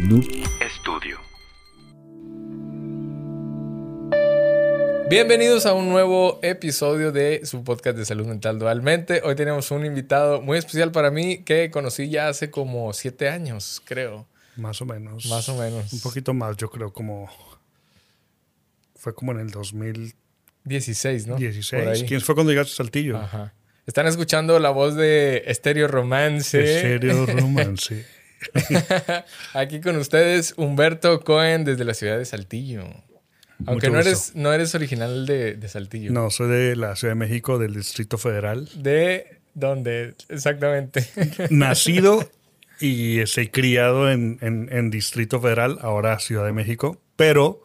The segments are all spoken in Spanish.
Noob Studio. Bienvenidos a un nuevo episodio de su podcast de salud mental dualmente. Hoy tenemos un invitado muy especial para mí que conocí ya hace como siete años, creo. Más o menos. Más o menos. Un poquito más, yo creo, como. Fue como en el 2016. 16, ¿no? ¿Quién fue cuando llegaste a Saltillo? Ajá. Están escuchando la voz de Estéreo Romance. Estéreo Romance. Aquí con ustedes, Humberto Cohen desde la ciudad de Saltillo. Aunque no eres, no eres original de, Saltillo. No, soy de la Ciudad de México, del Distrito Federal. ¿De dónde? Exactamente. Nacido y este, criado en, en, Distrito Federal, ahora Ciudad de México, pero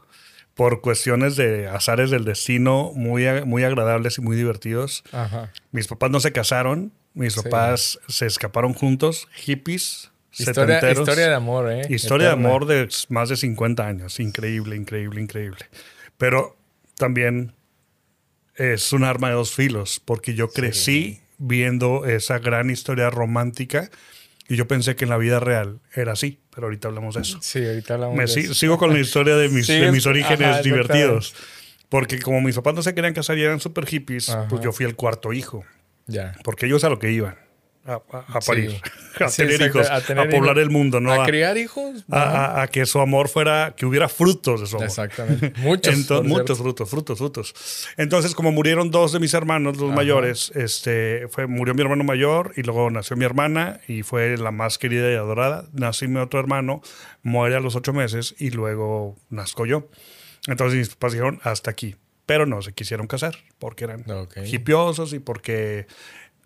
por cuestiones de azares del destino muy, muy agradables y muy divertidos. Mis papás no se casaron, mis papás se escaparon juntos, hippies, Historia, historia, de amor, ¿eh? Historia de amor de más de 50 años. Increíble, increíble, increíble. Pero también es un arma de dos filos, porque yo crecí viendo esa gran historia romántica y yo pensé que en la vida real era así, pero ahorita hablamos de eso. Sí, ahorita hablamos de eso. Sigo con la historia de mis, de mis orígenes divertidos. Porque como mis papás no se querían casar y eran súper hippies, pues yo fui el cuarto hijo. Ya. Porque ellos a lo que iban a, parir, a tener hijos, a, poblar el mundo, ¿no? A, criar hijos. A, que su amor fuera, que hubiera frutos de su amor. Exactamente. Muchos. muchos frutos, frutos, frutos. Entonces, como murieron dos de mis hermanos, los mayores, este, fue, murió mi hermano mayor y luego nació mi hermana y fue la más querida y adorada. Nací mi otro hermano, muere a los ocho meses y luego nazco yo. Entonces mis papás dijeron, hasta aquí. Pero no se quisieron casar porque eran hipiosos y porque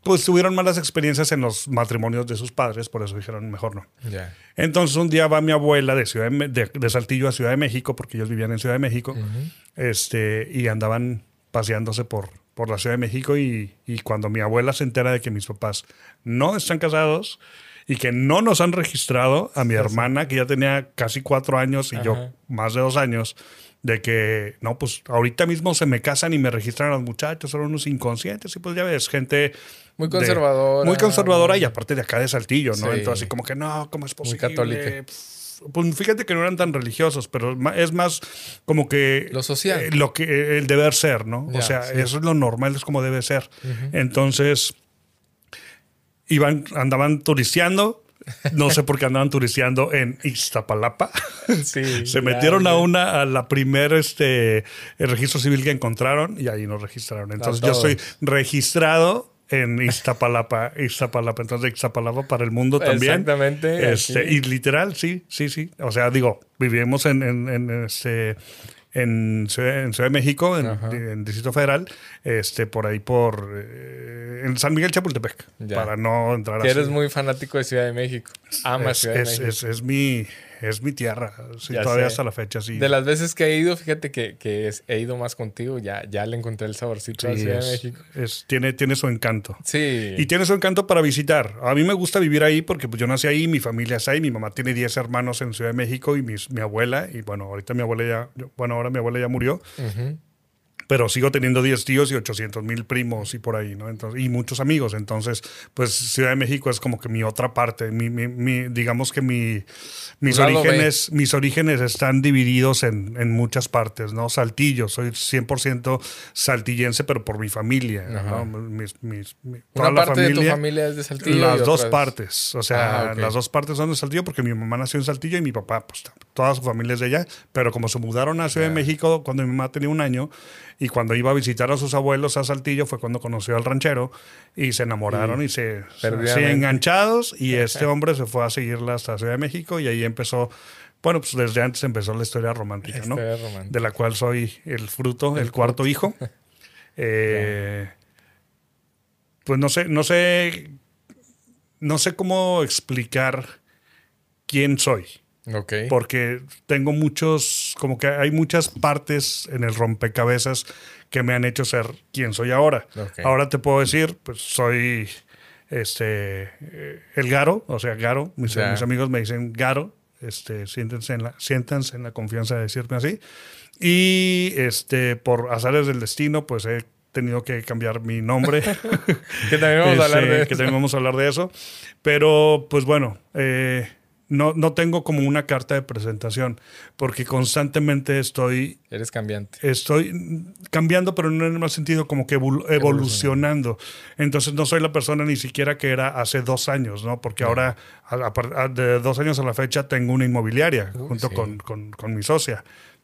pues tuvieron malas experiencias en los matrimonios de sus padres, por eso dijeron mejor no. Entonces un día va mi abuela de, Ciudad de, Saltillo a Ciudad de México, porque ellos vivían en Ciudad de México, este, y andaban paseándose por, por la Ciudad de México y, cuando mi abuela se entera de que mis papás no están casados y que no nos han registrado a mi hermana, que ya tenía casi cuatro años y yo más de dos años, de que, no, pues ahorita mismo se me casan y me registran a los muchachos, son unos inconscientes y pues ya ves, gente muy conservadora. muy conservadora y aparte de acá de Saltillo, ¿no? Entonces, así como que no, ¿cómo es posible? Muy católica. Pues fíjate que no eran tan religiosos, pero es más como que. Lo social. Eh, lo que, eh, el deber ser, ¿no? o sea, eso es lo normal, es como debe ser. Entonces, iban, andaban turisteando. No sé por qué andaban turisteando en Iztapalapa. Sí, Se metieron a una, a la primer este, el registro civil que encontraron y ahí nos registraron. Entonces, yo soy registrado en Iztapalapa, Iztapalapa, entonces Iztapalapa para el mundo también. Exactamente. Este, y literal, sí, sí, sí. O sea, digo, vivimos en, en, en este en Ciudad, de México, en, Distrito Federal, este, por ahí por eh, en San Miguel Chapultepec, para no entrar que eres muy fanático de Ciudad de México. Ama Ciudad de México. es, mi, es mi tierra, todavía hasta la fecha, sí. De las veces que he ido, fíjate que, que he ido más contigo, ya, ya le encontré el saborcito a Ciudad de México. tiene, tiene su encanto. Sí. Y tiene su encanto para visitar. A mí me gusta vivir ahí porque pues, yo nací ahí, mi familia está ahí, mi mamá tiene 10 hermanos en Ciudad de México y mi abuela, y bueno, ahorita mi abuela ya, bueno, ahora mi abuela ya murió pero sigo teniendo 10 tíos y 800 mil primos y por ahí, ¿no? Entonces, y muchos amigos. Entonces, pues Ciudad de México es como que mi otra parte. Mi, mi, digamos que mi, mis, orígenes, mis orígenes están divididos en, en, muchas partes, ¿no? Saltillo, soy 100% saltillense, pero por mi familia, ¿no? Mis, mis, toda parte de tu familia es de Saltillo. Las dos partes. O sea, ah, las dos partes son de Saltillo porque mi mamá nació en Saltillo y mi papá, pues toda su familia es de allá. Pero como se mudaron a Ciudad de México cuando mi mamá tenía un año, y cuando iba a visitar a sus abuelos a Saltillo fue cuando conoció al ranchero y se enamoraron y, se, se, enganchados y este hombre se fue a seguirla hasta Ciudad de México y ahí empezó bueno, pues desde antes empezó la historia romántica, ¿no? De la cual soy el fruto, el, cuarto hijo. Eh, pues no sé, no sé, no sé cómo explicar quién soy. Porque tengo muchos, como que hay muchas partes en el rompecabezas que me han hecho ser quien soy ahora. Ahora te puedo decir, pues soy este eh, el Garo, o sea, Garo, mis, amigos me dicen Garo, este, siéntense en la, siéntanse en la confianza de decirme así. Y este, por azares del destino, pues he tenido que cambiar mi nombre. que también vamos a hablar de Que también vamos a hablar de eso. Pero, pues bueno, eh, no, no tengo como una carta de presentación, porque constantemente estoy... Eres cambiante. Estoy cambiando, pero no en el mal sentido, como que evolucionando. Entonces no soy la persona ni siquiera que era hace dos años, ¿no? Porque ahora, de dos años a la fecha, tengo una inmobiliaria junto con, con, con mi socia,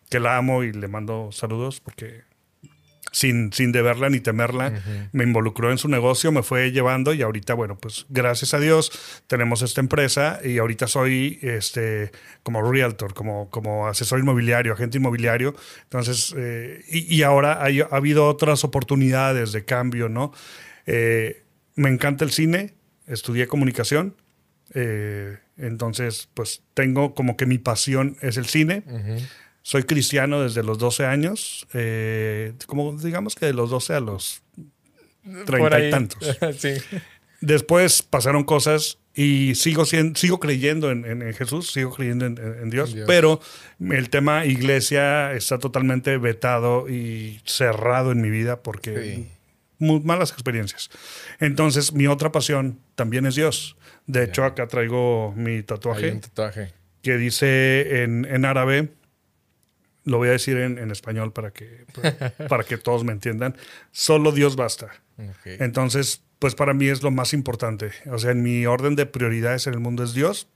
que la amo y le mando saludos porque sin, sin deberla ni temerla, me involucró en su negocio, me fue llevando y ahorita, bueno, pues gracias a Dios tenemos esta empresa y ahorita soy este, como realtor, como, como asesor inmobiliario, agente inmobiliario. Entonces, eh, y, ahora ha habido otras oportunidades de cambio, ¿no? Eh, me encanta el cine, estudié comunicación. Eh, entonces, pues tengo como que mi pasión es el cine. Soy cristiano desde los 12 años, eh, como digamos que de los 12 a los 30 y tantos. Después pasaron cosas y sigo, siendo, sigo creyendo en, Jesús, sigo creyendo en, Dios, pero el tema iglesia está totalmente vetado y cerrado en mi vida porque muy malas experiencias. Entonces, mi otra pasión también es Dios. De hecho, acá traigo mi tatuaje, tatuaje. que dice en, en árabe, lo voy a decir en, español para que, para, que todos me entiendan, solo Dios basta. Entonces, pues para mí es lo más importante. O sea, en mi orden de prioridades en el mundo es Dios,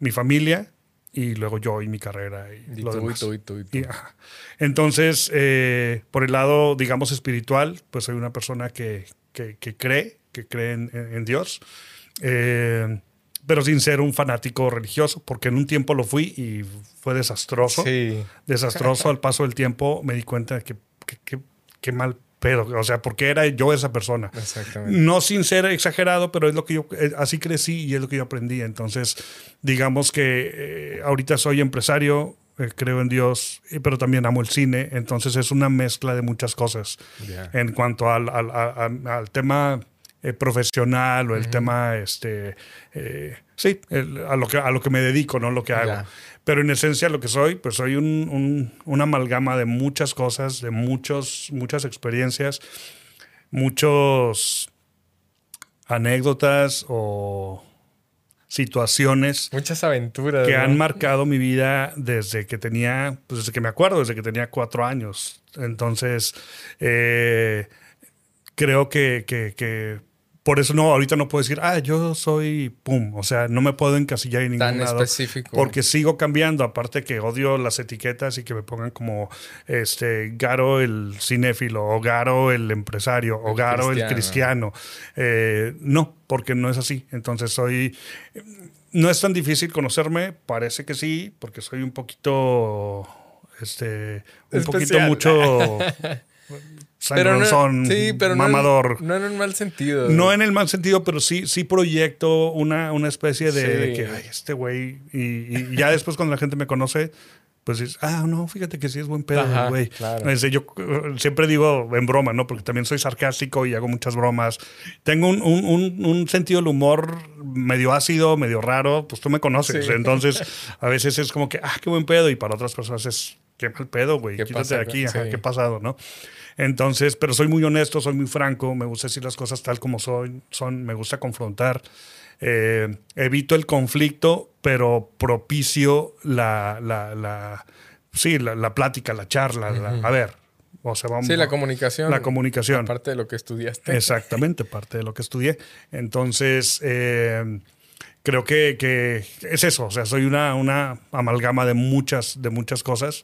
mi familia y luego yo y mi carrera y, lo demás. Entonces, eh, por el lado, digamos, espiritual, pues soy una persona que, que, cree, que cree en, en Dios. Eh, pero sin ser un fanático religioso, porque en un tiempo lo fui y fue desastroso. Sí. Desastroso al paso del tiempo me di cuenta de que qué mal pedo, o sea, porque era yo esa persona. Exactamente. No sin ser exagerado, pero es lo que yo, eh, así crecí y es lo que yo aprendí. Entonces, digamos que eh, ahorita soy empresario, eh, creo en Dios, pero también amo el cine, entonces es una mezcla de muchas cosas. En cuanto al, al, al tema eh, profesional o el tema, este, eh, sí, a, lo que, a lo que me dedico, no lo que hago. Pero en esencia lo que soy, pues soy un, una amalgama de muchas cosas, de muchos, muchas experiencias, muchos anécdotas o situaciones. Muchas aventuras. Que han marcado mi vida desde que tenía, pues desde que me acuerdo, desde que tenía cuatro años. Entonces, eh, creo que, que, por eso no, ahorita no puedo decir, ah, yo soy pum. O sea, no me puedo encasillar en ningún Tan lado. específico. Porque sigo cambiando. Aparte que odio las etiquetas y que me pongan como este Garo el cinéfilo, o Garo el empresario, o Garo el cristiano. Eh, no, porque no es así. Entonces soy. No es tan difícil conocerme, parece que sí, porque soy un poquito. Este. Un poquito mucho. pero no, son mamador. No, en el mal sentido. No en el mal sentido, pero sí, sí proyecto una, una especie de, que, ay, este güey. Y, ya después cuando la gente me conoce, pues dices, ah, no, fíjate que sí es buen pedo, güey. Claro. Yo uh, siempre digo en broma, ¿no? Porque también soy sarcástico y hago muchas bromas. Tengo un, un, un, sentido del humor medio ácido, medio raro, pues tú me conoces. Entonces, a veces es como que, ah, qué buen pedo. Y para otras personas es, qué mal pedo, güey. Quítate de aquí, ajá, qué pasado, ¿no? Entonces, pero soy muy honesto, soy muy franco, me gusta decir las cosas tal como son, son me gusta confrontar. Eh, evito el conflicto, pero propicio la, la, la sí, la, plática, la charla. a ver, o sea, vamos. Sí, la comunicación. La comunicación. Parte de lo que estudiaste. Exactamente, parte de lo que estudié. Entonces, eh, creo que, que, es eso, o sea, soy una, una amalgama de muchas, de muchas cosas.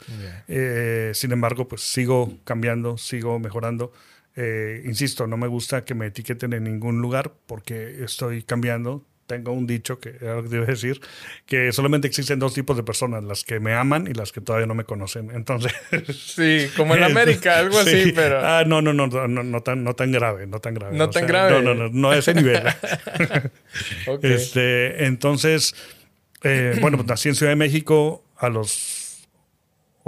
Eh, sin embargo, pues sigo cambiando, sigo mejorando. Eh, insisto, no me gusta que me etiqueten en ningún lugar porque estoy cambiando, tengo un dicho que era lo que debo decir, que solamente existen dos tipos de personas, las que me aman y las que todavía no me conocen. Entonces. Sí, como en América, algo así, pero. Ah, no, no, no, no, no, tan, no tan grave, no tan grave. No tan grave. No, no, no, no a ese nivel. este, entonces, eh, bueno, pues nací en Ciudad de México a los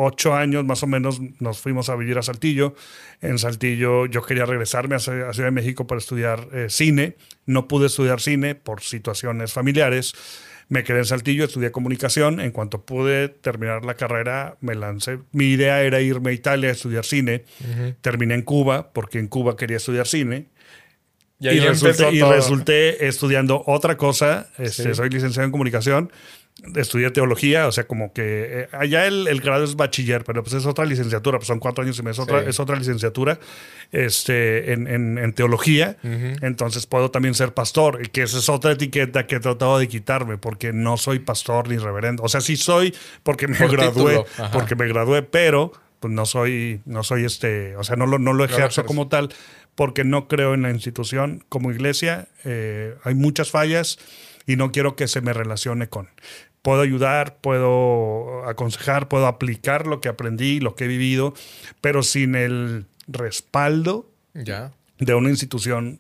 ocho años más o menos nos fuimos a vivir a Saltillo. En Saltillo yo quería regresarme a Ciudad de México para estudiar eh, cine. No pude estudiar cine por situaciones familiares. Me quedé en Saltillo, estudié comunicación. En cuanto pude terminar la carrera, me lancé. Mi idea era irme a Italia a estudiar cine. Terminé en Cuba porque en Cuba quería estudiar cine. Y, resulté, estudiando otra cosa. Este, Soy licenciado en comunicación. Estudié teología, o sea, como que eh, allá el, grado es bachiller, pero pues es otra licenciatura, pues son cuatro años y medio, es, otra, es otra licenciatura este, en, teología. Entonces puedo también ser pastor, y que esa es otra etiqueta que he tratado de quitarme, porque no soy pastor ni reverendo. O sea, sí soy porque me gradué, porque me gradué, pero pues no soy, no soy este, o sea, no lo, no lo ejerzo como tal, porque no creo en la institución como iglesia. Eh, hay muchas fallas y no quiero que se me relacione con. Puedo ayudar, puedo aconsejar, puedo aplicar lo que aprendí, lo que he vivido, pero sin el respaldo de una institución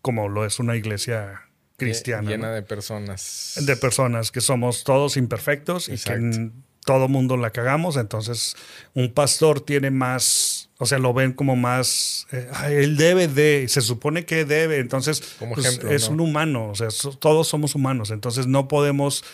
como lo es una iglesia cristiana. Llena de personas. De personas que somos todos imperfectos y que todo mundo la cagamos. Entonces, un pastor tiene más o sea, lo ven como más, eh, él debe de, se supone que debe, entonces pues, es un humano, o sea, todos somos humanos, entonces no podemos,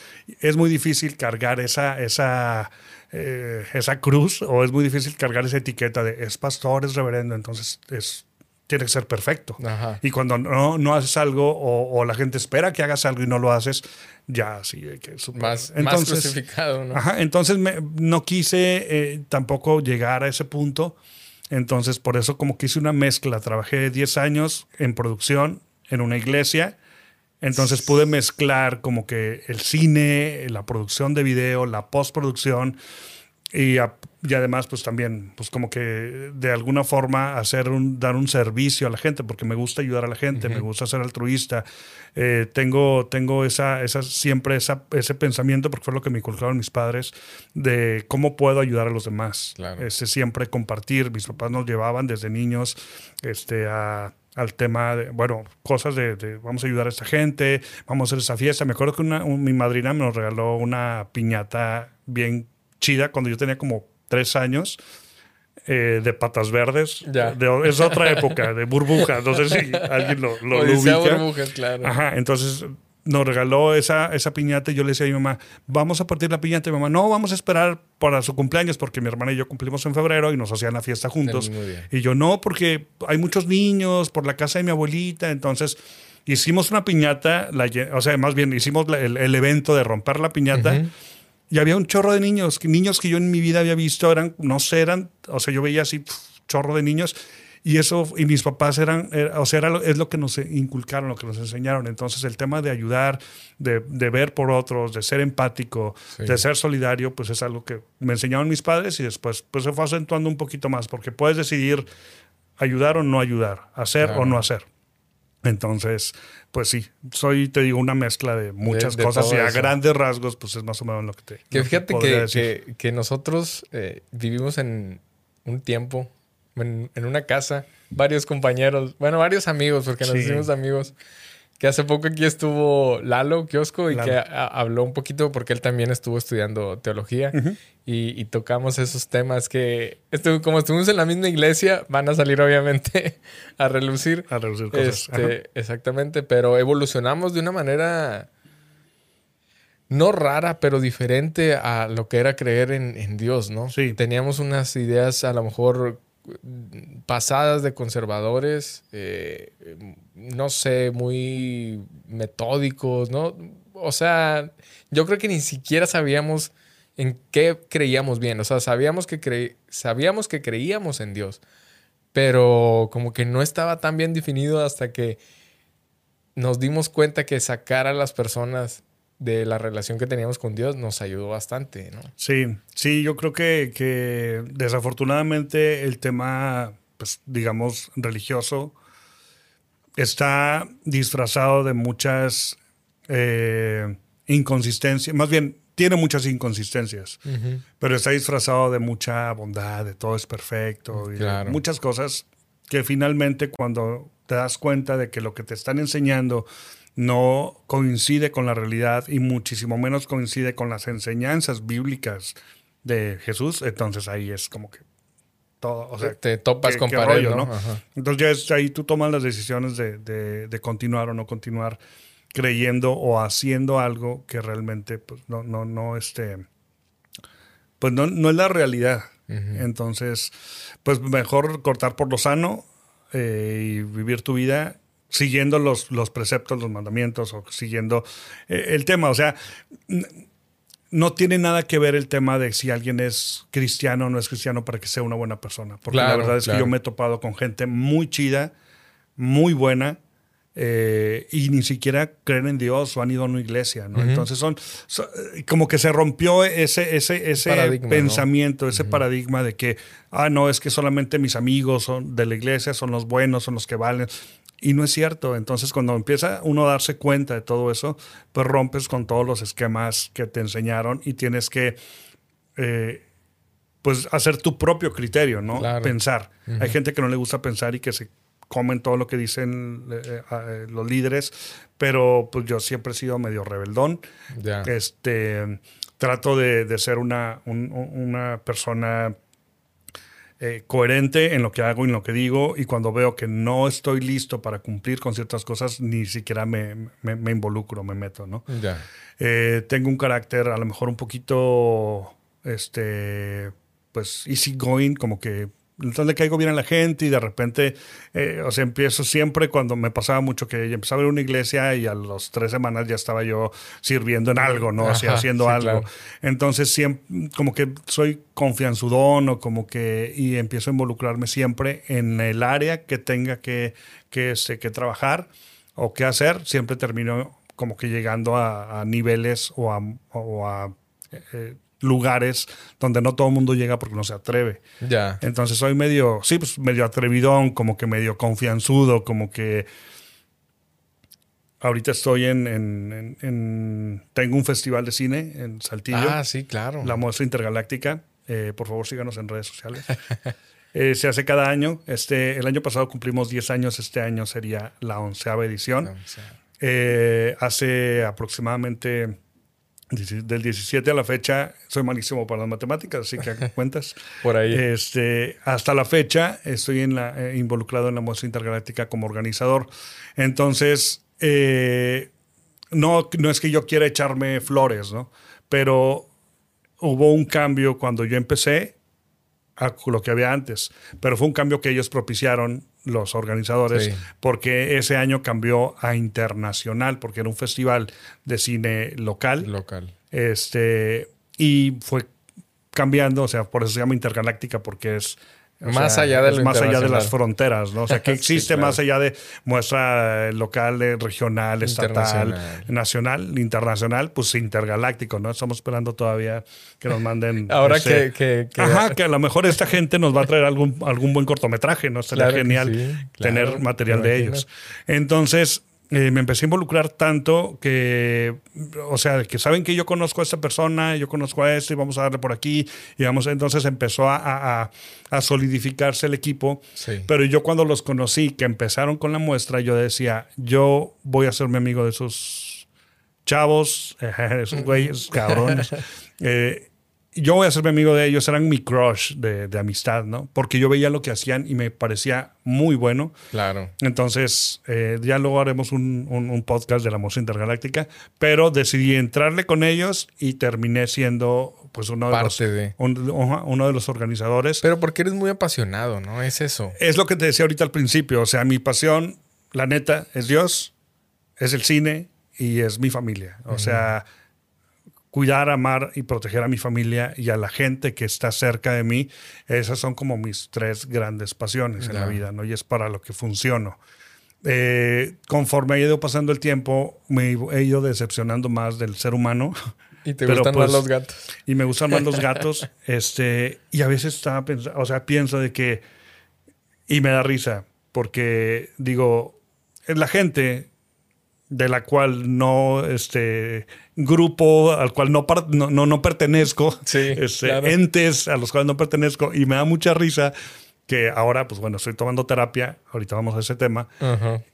es muy difícil cargar esa, esa, eh, esa cruz o es muy difícil cargar esa etiqueta de es pastor, es reverendo, entonces es, tiene que ser perfecto. Y cuando no, no haces algo o, la gente espera que hagas algo y no lo haces, ya sí que Más, entonces, crucificado, ¿no? Ajá, entonces no quise eh, tampoco llegar a ese punto entonces, por eso como que hice una mezcla. Trabajé 10 años en producción en una iglesia. Entonces pude mezclar como que el cine, la producción de video, la postproducción y, y, además pues también pues como que de alguna forma hacer un, dar un servicio a la gente porque me gusta ayudar a la gente, me gusta ser altruista. Eh, tengo tengo esa, esa, siempre esa, ese pensamiento porque fue lo que me inculcaron mis padres de cómo puedo ayudar a los demás. Ese siempre compartir. Mis papás nos llevaban desde niños este, a al tema de, bueno, cosas de, vamos a ayudar a esta gente, vamos a hacer esa fiesta. Me acuerdo que una, mi madrina me nos regaló una piñata bien chida cuando yo tenía como tres años. Eh, de patas verdes. es otra época, de burbujas. No sé si alguien lo, lo, burbujas, claro. Ajá, entonces nos regaló esa, esa piñata y yo le decía a mi mamá, vamos a partir la piñata. Y mi mamá, no, vamos a esperar para su cumpleaños porque mi hermana y yo cumplimos en febrero y nos hacían la fiesta juntos. Y yo, no, porque hay muchos niños por la casa de mi abuelita. Entonces hicimos una piñata, o sea, más bien hicimos el, evento de romper la piñata. Y había un chorro de niños, niños que yo en mi vida había visto, eran, no sé, eran, o sea, yo veía así, chorro de niños. Y eso, y mis papás eran, o sea, es lo que nos inculcaron, lo que nos enseñaron. Entonces, el tema de ayudar, de, de ver por otros, de ser empático, de ser solidario, pues es algo que me enseñaron mis padres y después pues se fue acentuando un poquito más, porque puedes decidir ayudar o no ayudar, hacer o no hacer. Entonces, pues sí, soy, te digo, una mezcla de muchas cosas y a grandes rasgos, pues es más o menos lo que te. Que fíjate que, que, nosotros eh, vivimos en un tiempo, en, una casa, varios compañeros, bueno, varios amigos, porque nos hicimos amigos que hace poco aquí estuvo Lalo Kiosco y que habló un poquito porque él también estuvo estudiando teología y, tocamos esos temas que como estuvimos en la misma iglesia van a salir obviamente a relucir. A relucir cosas. Este, exactamente, pero evolucionamos de una manera no rara, pero diferente a lo que era creer en, en Dios, ¿no? Sí. Teníamos unas ideas a lo mejor pasadas de conservadores, eh, no sé, muy metódicos, ¿no? O sea, yo creo que ni siquiera sabíamos en qué creíamos bien. O sea, sabíamos que, sabíamos que creíamos en Dios, pero como que no estaba tan bien definido hasta que nos dimos cuenta que sacar a las personas de la relación que teníamos con Dios nos ayudó bastante, ¿no? Sí, sí, yo creo que, desafortunadamente el tema, pues digamos, religioso está disfrazado de muchas eh, inconsistencias, más bien tiene muchas inconsistencias, pero está disfrazado de mucha bondad, de todo es perfecto, y muchas cosas que finalmente cuando te das cuenta de que lo que te están enseñando no coincide con la realidad y muchísimo menos coincide con las enseñanzas bíblicas de Jesús, entonces ahí es como que todo, o sea, te topas con pared, ¿no? Entonces ya ahí tú tomas las decisiones de, continuar o no continuar creyendo o haciendo algo que realmente pues no, no, no, este, pues no, no es la realidad. Entonces, pues mejor cortar por lo sano eh, y vivir tu vida siguiendo los, los preceptos, los mandamientos o siguiendo eh, el tema. O sea, no tiene nada que ver el tema de si alguien es cristiano o no es cristiano para que sea una buena persona. Porque la verdad es que yo me he topado con gente muy chida, muy buena, eh, y ni siquiera creen en Dios o han ido a una iglesia, ¿no? Entonces son, eh, como que se rompió ese, ese, ese pensamiento, ese paradigma de que, ah, no, es que solamente mis amigos son de la iglesia son los buenos, son los que valen. Y no es cierto. Entonces, cuando empieza uno a darse cuenta de todo eso, pues rompes con todos los esquemas que te enseñaron y tienes que, eh, pues, hacer tu propio criterio, ¿no? Pensar. Hay gente que no le gusta pensar y que se comen todo lo que dicen eh, eh, los líderes, pero pues yo siempre he sido medio rebeldón. Este, trato de, ser una, una persona eh, coherente en lo que hago y en lo que digo, y cuando veo que no estoy listo para cumplir con ciertas cosas, ni siquiera me, me, involucro, me meto, ¿no? tengo un carácter a lo mejor un poquito, este, pues, easy going, como que entonces le caigo bien a la gente y de repente, eh, o sea, empiezo siempre cuando me pasaba mucho que empezaba a ver una iglesia y a las tres semanas ya estaba yo sirviendo en algo, ¿no? O sea, haciendo algo. Entonces, siempre, como que soy confianzudón o como que, y empiezo a involucrarme siempre en el área que tenga que, que, este, que trabajar o que hacer, siempre termino como que llegando a, niveles o a, o a eh, lugares donde no todo el mundo llega porque no se atreve. Ya. Entonces soy medio, sí, pues medio atrevidón, como que medio confianzudo, como que ahorita estoy en, tengo un festival de cine en Saltillo. Ah, sí, claro. La muestra intergaláctica. Eh, por favor, síganos en redes sociales. Eh, se hace cada año. Este, el año pasado cumplimos 10 años, este año sería la onceava edición. Eh, hace aproximadamente del 17 a la fecha, soy malísimo para las matemáticas, así que cuentas. Por ahí. Este, hasta la fecha estoy en la, eh, involucrado en la muestra intergaláctica como organizador. Entonces, eh, no, no es que yo quiera echarme flores, ¿no? Pero hubo un cambio cuando yo empecé a lo que había antes, pero fue un cambio que ellos propiciaron los organizadores, porque ese año cambió a internacional, porque era un festival de cine local. Local. Este, y fue cambiando, o sea, por eso se llama intergaláctica, porque es más allá de más allá de las fronteras, ¿no? O sea, que existe más allá de muestra eh, local, regional, estatal, nacional, internacional, pues intergaláctico, ¿no? Estamos esperando todavía que nos manden. Ahora que, que, Ajá, que a lo mejor esta gente nos va a traer algún, algún buen cortometraje, ¿no? Sería genial tener material de ellos. Entonces, eh, me empecé a involucrar tanto que, o sea, que saben que yo conozco a esta persona, yo conozco a este y vamos a darle por aquí. Y vamos, entonces empezó a, a, solidificarse el equipo. Pero yo cuando los conocí, que empezaron con la muestra, yo decía, yo voy a ser mi amigo de esos chavos, esos güeyes, cabrones. Eh, yo voy a ser mi amigo de ellos, eran mi crush de, amistad, ¿no? Porque yo veía lo que hacían y me parecía muy bueno. Claro. Entonces, eh, ya luego haremos un, podcast de la música intergaláctica, pero decidí entrarle con ellos y terminé siendo pues uno de, los, uno de los organizadores. Pero porque eres muy apasionado, ¿no? Es eso. Es lo que te decía ahorita al principio, o sea, mi pasión, la neta, es Dios, es el cine y es mi familia. O sea cuidar, amar y proteger a mi familia y a la gente que está cerca de mí, esas son como mis tres grandes pasiones en la vida, ¿no? Y es para lo que funciono. Eh, conforme ha ido pasando el tiempo, me he ido decepcionando más del ser humano. Y te gustan más pues, los gatos. Y me gustan más los gatos. este, y a veces estaba pensando, o sea, pienso de que, y me da risa, porque digo, la gente de la cual no, este, grupo al cual no, no, no, pertenezco, este, entes a los cuales no pertenezco, y me da mucha risa que ahora, pues bueno, estoy tomando terapia, ahorita vamos a ese tema,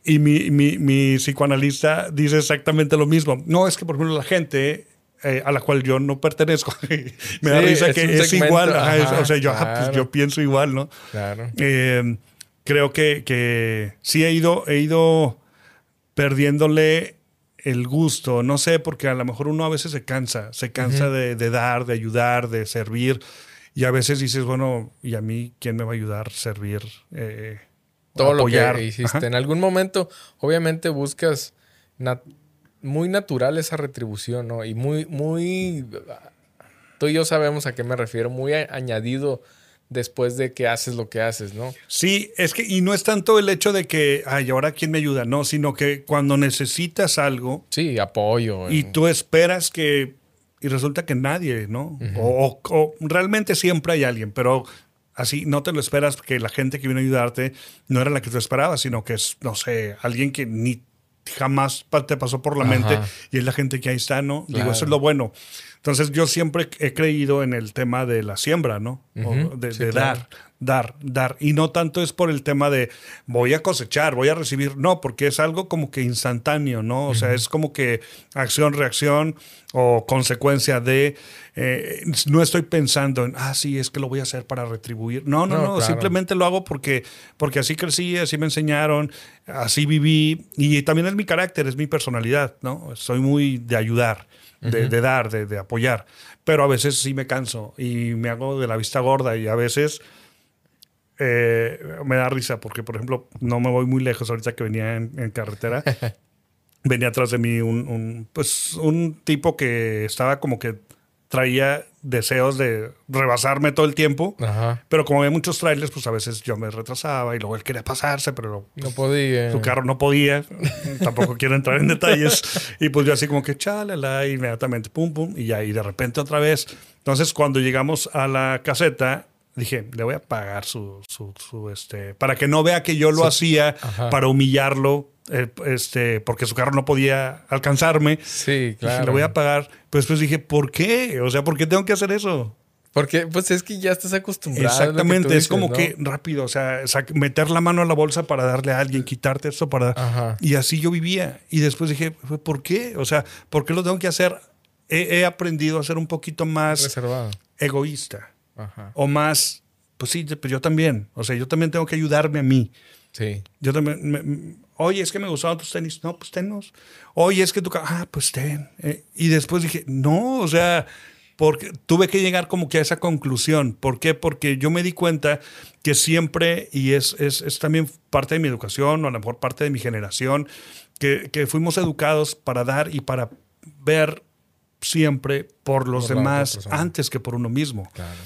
y mi, mi, mi, psicoanalista dice exactamente lo mismo. No, es que por ejemplo la gente eh, a la cual yo no pertenezco, me da risa que es igual, o sea, yo, ah, pues, yo pienso igual, ¿no? Claro. Eh, creo que, que sí he ido, he ido perdiéndole el gusto, no sé, porque a lo mejor uno a veces se cansa, se cansa de, dar, de ayudar, de servir, y a veces dices, bueno, ¿y a mí quién me va a ayudar a servir? Eh, todo lo que hiciste. En algún momento, obviamente, buscas muy natural esa retribución, ¿no? Y muy, muy. Tú y yo sabemos a qué me refiero, muy añadido después de que haces lo que haces, ¿no? Sí, es que, y no es tanto el hecho de que, ay, ahora quién me ayuda, no, sino que cuando necesitas algo. Sí, apoyo. Y tú esperas que, y resulta que nadie, ¿no? o, realmente siempre hay alguien, pero así no te lo esperas que la gente que vino a ayudarte no era la que tú esperabas, sino que es, no sé, alguien que ni jamás te pasó por la mente y es la gente que ahí está, ¿no? Digo, eso es lo bueno. Entonces yo siempre he creído en el tema de la siembra, ¿no? de, dar, dar, dar. Y no tanto es por el tema de voy a cosechar, voy a recibir, no, porque es algo como que instantáneo, ¿no? O sea, es como que acción, reacción o consecuencia de, eh, no estoy pensando en, ah, sí, es que lo voy a hacer para retribuir. No, no, no, simplemente lo hago porque, porque así crecí, así me enseñaron, así viví y también es mi carácter, es mi personalidad, ¿no? Soy muy de ayudar de, dar, de, apoyar. Pero a veces sí me canso y me hago de la vista gorda y a veces eh, me da risa porque, por ejemplo, no me voy muy lejos ahorita que venía en, carretera. venía atrás de mí un, un, pues, un tipo que estaba como que traía deseos de rebasarme todo el tiempo. Pero como había muchos trailers, pues a veces yo me retrasaba y luego él quería pasarse, pero no podía. Su carro no podía. Tampoco quiero entrar en detalles. Y pues yo así como que chalala, inmediatamente pum pum y ya y de repente otra vez. Entonces cuando llegamos a la caseta dije, le voy a pagar su, su, este, para que no vea que yo lo hacía para humillarlo eh, este, porque su carro no podía alcanzarme. Sí, claro. le voy a pagar. Pues pues dije, ¿por qué? O sea, ¿por qué tengo que hacer eso? Porque pues es que ya estás acostumbrado. Exactamente, es como que rápido, o sea, meter la mano a la bolsa para darle a alguien, quitarte esto para... Y así yo vivía. Y después dije, ¿por qué? O sea, ¿por qué lo tengo que hacer? He, aprendido a ser un poquito más... Reservado. Egoísta. Ajá. O más... Pues sí, pues yo también. O sea, yo también tengo que ayudarme a mí. Sí. Yo también Oye, es que me gustaban tus tenis. No, pues tenos. Oye, es que tú... Ah, pues ten. Eh, y después dije, no, o sea, porque tuve que llegar como que a esa conclusión. ¿Por qué? Porque yo me di cuenta que siempre, y es, es, es también parte de mi educación, o a lo mejor parte de mi generación, que, que fuimos educados para dar y para ver siempre por los demás antes que por uno mismo. Claro.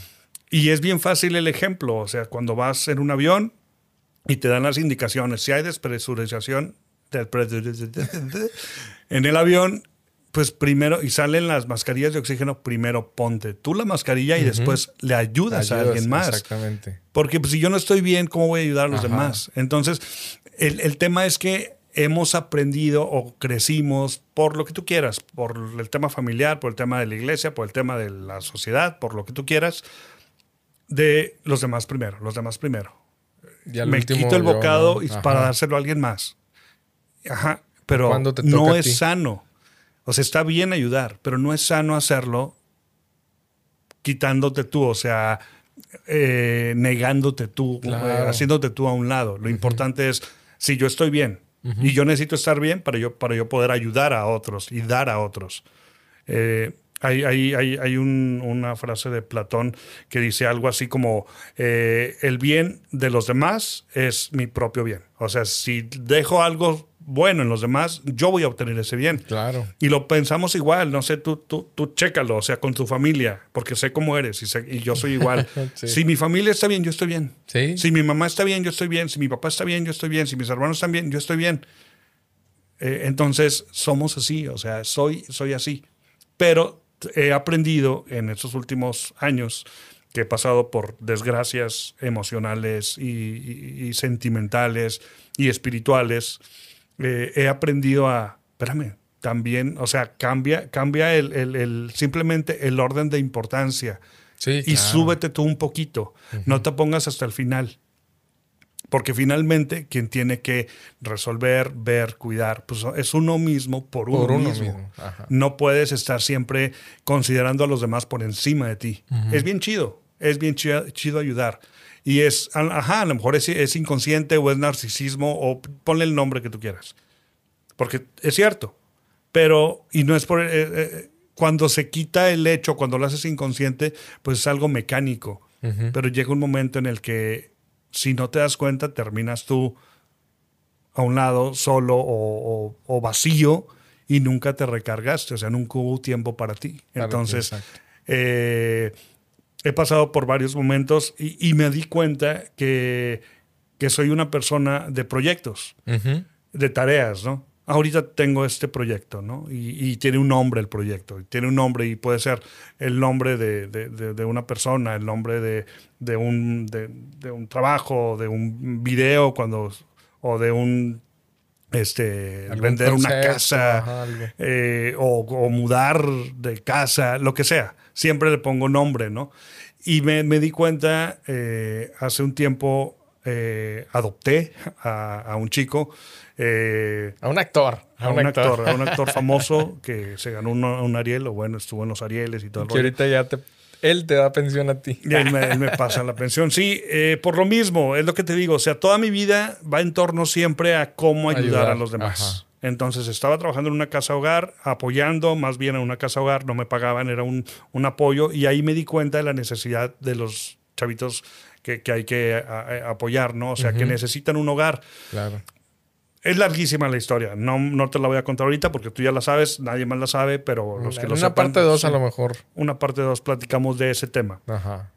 Y es bien fácil el ejemplo, o sea, cuando vas en un avión, y te dan las indicaciones. Si hay despresurización en el avión, pues primero, y salen las mascarillas de oxígeno, primero ponte tú la mascarilla y después le ayudas, a alguien más. Exactamente. Porque pues, si yo no estoy bien, ¿cómo voy a ayudar a los demás? Entonces, el, el tema es que hemos aprendido o crecimos por lo que tú quieras, por el tema familiar, por el tema de la iglesia, por el tema de la sociedad, por lo que tú quieras, de los demás primero, los demás primero me quito el bocado para dárselo a alguien más. Ajá, pero no es sano. O sea, está bien ayudar, pero no es sano hacerlo quitándote tú, o sea, eh, negándote tú, eh, haciéndote tú a un lado. Lo importante es, si yo estoy bien y yo necesito estar bien para yo, para yo poder ayudar a otros y dar a otros. Eh, hay, hay, hay, hay una frase de Platón que dice algo así como, eh, el bien de los demás es mi propio bien. O sea, si dejo algo bueno en los demás, yo voy a obtener ese bien. Claro. Y lo pensamos igual, no sé, tú, tú, tú chécalo, o sea, con tu familia, porque sé cómo eres y, sé, y yo soy igual. Si mi familia está bien, yo estoy bien. ¿Sí? Si mi mamá está bien, yo estoy bien. Si mi papá está bien, yo estoy bien. Si mis hermanos están bien, yo estoy bien. Eh, entonces, somos así, o sea, soy, soy así. Pero he aprendido en estos últimos años que he pasado por desgracias emocionales y, sentimentales y espirituales, eh, he aprendido a, espérame, también, o sea, cambia, cambia el, simplemente el orden de importancia. y súbete tú un poquito. No te pongas hasta el final. Porque finalmente quien tiene que resolver, ver, cuidar, pues es uno mismo por, uno, mismo. No puedes estar siempre considerando a los demás por encima de ti. Es bien chido, es bien chido, ayudar. Y es, ajá, a lo mejor es, inconsciente o es narcisismo o ponle el nombre que tú quieras. Porque es cierto. Pero, y no es por... Eh, eh, cuando se quita el hecho, cuando lo haces inconsciente, pues es algo mecánico. Pero llega un momento en el que si no te das cuenta, terminas tú a un lado solo o, vacío y nunca te recargaste, o sea, nunca hubo tiempo para ti. Entonces, eh, he pasado por varios momentos y, me di cuenta que, que, soy una persona de proyectos, de tareas, ¿no? Ahorita tengo este proyecto, ¿no? Y, tiene un nombre el proyecto, tiene un nombre y puede ser el nombre de, de, una persona, el nombre de, un, de, un trabajo, de un video cuando o de un este, vender una casa eh, o, mudar de casa, lo que sea. Siempre le pongo nombre, ¿no? Y me, me di cuenta eh, hace un tiempo, eh, adopté a, un chico. A un actor. A, un, actor. a un actor famoso que se ganó un, Ariel, o bueno, estuvo en los Arieles y todo Que ahorita ya te él te da pensión a ti. él, me, pasa la pensión. Sí, eh, por lo mismo, es lo que te digo. O sea, toda mi vida va en torno siempre a cómo ayudar, a los demás. Entonces estaba trabajando en una casa hogar, apoyando más bien en una casa hogar, no me pagaban, era un, un apoyo y ahí me di cuenta de la necesidad de los chavitos que, que hay que apoyar, ¿no? O sea, que necesitan un hogar. Claro. Es larguísima la historia. No, no te la voy a contar ahorita porque tú ya la sabes, nadie más la sabe, pero los que lo Una parte dos a lo mejor. Una parte dos platicamos de ese tema. Ajá.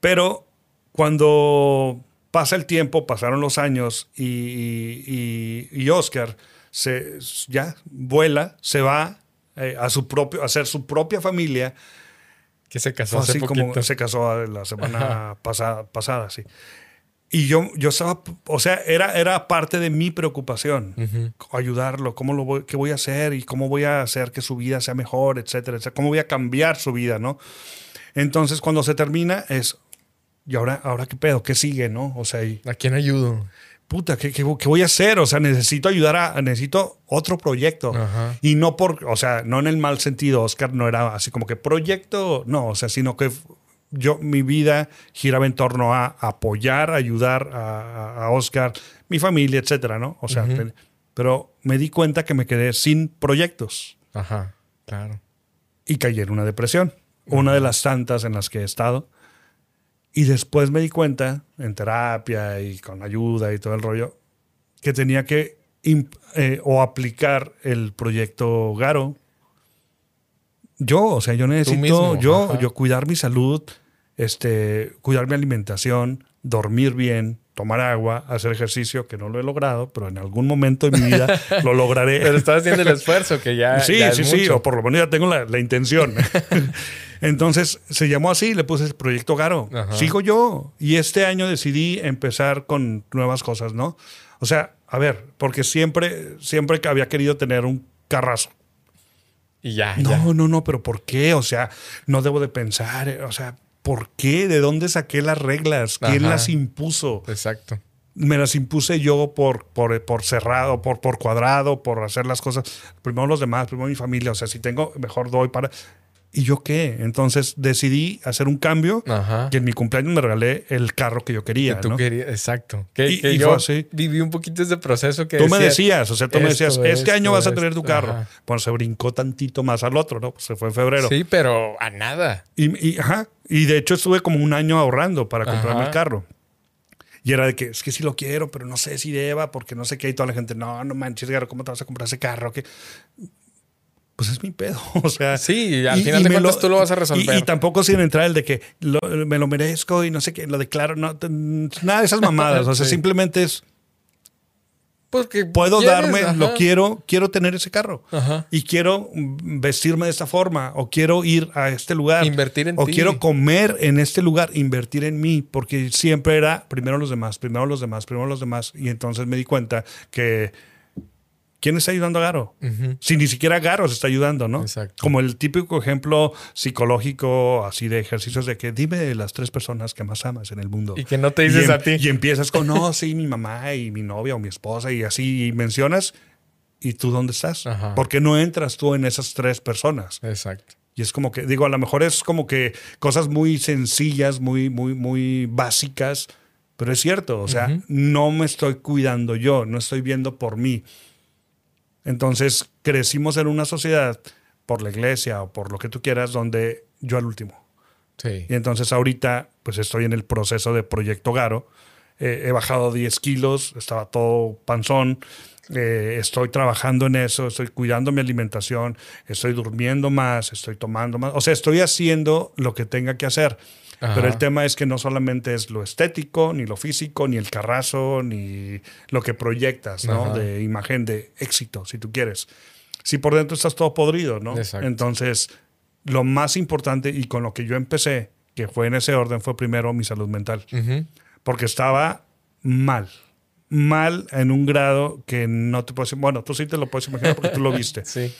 Pero cuando pasa el tiempo, pasaron los años y, y, Oscar se, ya vuela, se va eh, a, su propio, a hacer su propia familia. Que se casó hace así como se casó la semana pasada, pasada, sí. Y yo, yo estaba, o sea, era, era parte de mi preocupación, ayudarlo, cómo lo voy, qué voy a hacer y cómo voy a hacer que su vida sea mejor, etcétera, etcétera, cómo voy a cambiar su vida, ¿no? Entonces, cuando se termina, es, ¿y ahora, ahora qué pedo? ¿Qué sigue, no? O sea, ¿a quién ayudo? Puta, ¿qué, qué, voy a hacer? O sea, necesito ayudar a, necesito otro proyecto. Y no por, o sea, no en el mal sentido, Oscar no era así como que proyecto, no, o sea, sino que yo, mi vida giraba en torno a apoyar, ayudar a, Oscar, mi familia, etcétera, ¿no? O sea, pero me di cuenta que me quedé sin proyectos. Ajá, claro. Y caí en una depresión, una de las tantas en las que he estado. Y después me di cuenta, en terapia y con ayuda y todo el rollo, que tenía que eh, o aplicar el proyecto Garo. Yo, o sea, yo necesito yo, yo cuidar mi salud, este, cuidar mi alimentación, dormir bien, tomar agua, hacer ejercicio, que no lo he logrado, pero en algún momento de mi vida lo lograré. Pero estás haciendo el esfuerzo, que ya. Sí, sí, sí, o por lo menos ya tengo la, intención. Entonces se llamó así, le puse el proyecto Garo. Sigo yo. Y este año decidí empezar con nuevas cosas, ¿no? O sea, a ver, porque siempre, siempre había querido tener un carrazo. Y ya. No, no, no, pero ¿por qué? O sea, no debo de pensar, o sea, ¿por qué? ¿De dónde saqué las reglas? ¿Quién las impuso? Exacto. Me las impuse yo por, por, por cerrado, por, por cuadrado, por hacer las cosas. Primero los demás, primero mi familia. O sea, si tengo, mejor doy para. ¿Y yo qué? Entonces decidí hacer un cambio que en mi cumpleaños me regalé el carro que yo quería. Que tú querías, exacto. Que, y, yo viví un poquito ese proceso que Tú me decías, o sea, tú me decías, este año vas a tener tu carro. Bueno, se brincó tantito más al otro, ¿no? Pues se fue en febrero. Sí, pero a nada. Y, ajá, y de hecho estuve como un año ahorrando para comprarme el carro. Y era de que, es que sí lo quiero, pero no sé si deba, porque no sé qué. Y toda la gente, no, no manches, ¿cómo te vas a comprar ese carro? que pues es mi pedo. O sea. Sí, al final de cuentas tú lo vas a resolver. Y, tampoco sin entrar el de que me lo merezco y no sé qué, lo declaro. No, nada de esas mamadas. O sea, simplemente es. Porque puedo darme, lo quiero, quiero tener ese carro. Y quiero vestirme de esta forma. O quiero ir a este lugar. Invertir en ti. O quiero comer en este lugar. Invertir en mí. Porque siempre era primero los demás, primero los demás, primero los demás. Y entonces me di cuenta que ¿quién está ayudando a Garo? Si ni siquiera Garo se está ayudando, ¿no? Exacto. Como el típico ejemplo psicológico, así de ejercicios de que dime las tres personas que más amas en el mundo. Y que no te dices a ti. Y empiezas con, no, sí, mi mamá y mi novia o mi esposa y así y mencionas. ¿Y tú dónde estás? ¿Por qué no entras tú en esas tres personas? Exacto. Y es como que, digo, a lo mejor es como que cosas muy sencillas, muy, muy, muy básicas, pero es cierto, o sea, no me estoy cuidando yo, no estoy viendo por mí. Entonces crecimos en una sociedad por la iglesia o por lo que tú quieras, donde yo al último. Sí. Y entonces ahorita pues estoy en el proceso de Proyecto Garo, eh, he bajado 10 kilos, estaba todo panzón. Eh, estoy trabajando en eso, estoy cuidando mi alimentación, estoy durmiendo más, estoy tomando más. O sea, estoy haciendo lo que tenga que hacer. Pero el tema es que no solamente es lo estético, ni lo físico, ni el carrazo, ni lo que proyectas, ¿no? De imagen de éxito, si tú quieres. Si por dentro estás todo podrido, ¿no? Entonces, lo más importante y con lo que yo empecé, que fue en ese orden, fue primero mi salud mental. Porque estaba mal. Mal en un grado que no te puedo decir. Bueno, tú sí te lo puedes imaginar porque tú lo viste. sí.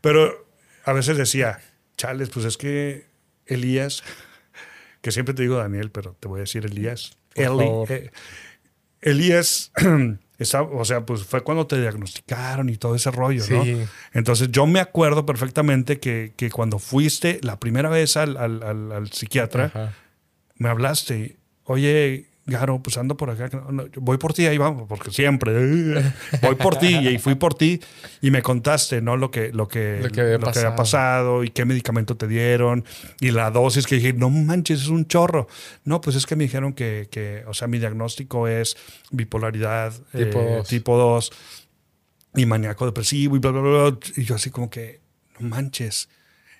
Pero a veces decía, chales, pues es que Elías que siempre te digo Daniel, pero te voy a decir Elías. Eh, Elías, o sea, pues fue cuando te diagnosticaron y todo ese rollo, ¿no? Entonces yo me acuerdo perfectamente que, que cuando fuiste la primera vez al, al, psiquiatra, me hablaste, oye, Garo, pues ando por acá. voy por ti, ahí vamos, porque siempre voy por ti y fui por ti y me contaste, ¿no? Lo que, lo que, lo que, había, pasado. y qué medicamento te dieron y la dosis que dije, no manches, es un chorro. No, pues es que me dijeron que, que o sea, mi diagnóstico es bipolaridad tipo 2 eh, y maníaco depresivo y bla, bla, bla. Y yo así como que, no manches.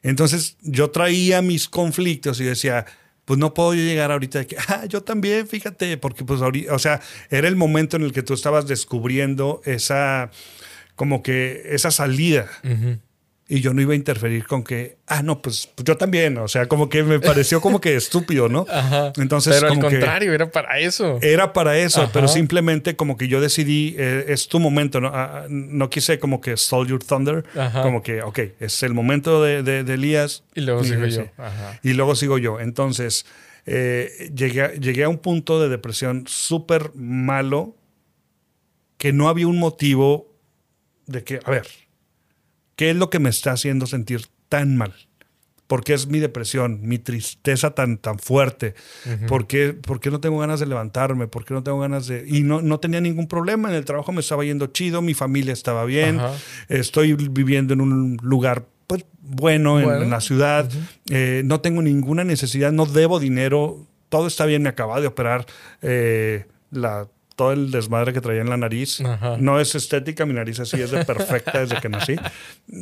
Entonces yo traía mis conflictos y decía, pues no puedo llegar ahorita de que, ah, yo también, fíjate, porque pues ahorita, o sea, era el momento en el que tú estabas descubriendo esa, como que esa salida y yo no iba a interferir con que, ah, no, pues, pues, yo también, o sea, como que me pareció como que estúpido, ¿no? Ajá. Entonces, pero al contrario, era para eso. Era para eso, pero simplemente como que yo decidí, eh, es tu momento, ¿no? Ah, no quise como que Stole Your Thunder, como que, ok, es el momento de, de, Elías. Y luego sigo yo. Y luego sigo yo. Entonces, eh, llegué, llegué a un punto de depresión súper malo que no había un motivo de que, a ver, ¿Qué es lo que me está haciendo sentir tan mal? ¿Por qué es mi depresión, mi tristeza tan, tan fuerte? ¿Por, qué, no tengo ganas de levantarme? ¿Por qué no tengo ganas de...? Y no, no tenía ningún problema. En el trabajo me estaba yendo chido, mi familia estaba bien, estoy viviendo en un lugar pues, bueno, En, la ciudad, eh, no tengo ninguna necesidad, no debo dinero, todo está bien, me acaba de operar eh, la todo el desmadre que traía en la nariz. No es estética, mi nariz así es de perfecta desde que nací.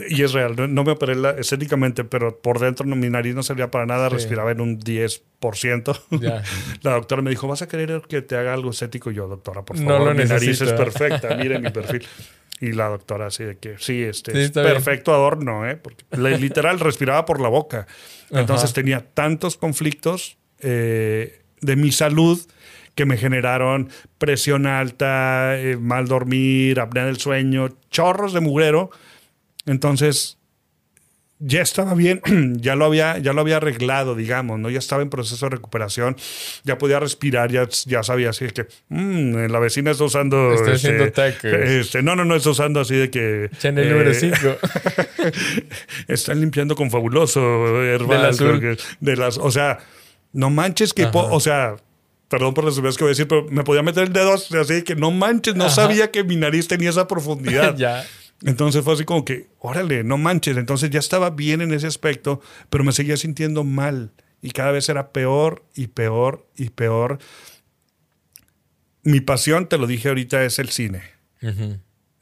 Y es real, no, me operé estéticamente, pero por dentro mi nariz no servía para nada, respiraba en un 10%. La doctora me dijo, ¿vas a querer que te haga algo estético? yo, doctora, por favor, mi nariz es perfecta, mire mi perfil. Y la doctora así de que sí, este es perfecto adorno, ¿eh? Porque literal respiraba por la boca. Entonces tenía tantos conflictos eh, de mi salud que me generaron presión alta, eh, mal dormir, apnea del sueño, chorros de mugrero. Entonces, ya estaba bien, ya lo había, ya lo había arreglado, digamos, ¿no? Ya estaba en proceso de recuperación, ya podía respirar, ya, ya sabía así que mm, la vecina está usando. Está haciendo este, este, no, no, no, está usando así de que. Channel número 5. Eh, están limpiando con fabuloso herbal. De las, o sea, no manches que, o sea, perdón por las que voy a decir, pero me podía meter el dedo así que no manches, no sabía que mi nariz tenía esa profundidad. ya. Entonces fue así como que, órale, no manches. Entonces ya estaba bien en ese aspecto, pero me seguía sintiendo mal. Y cada vez era peor y peor y peor. Mi pasión, te lo dije ahorita, es el cine.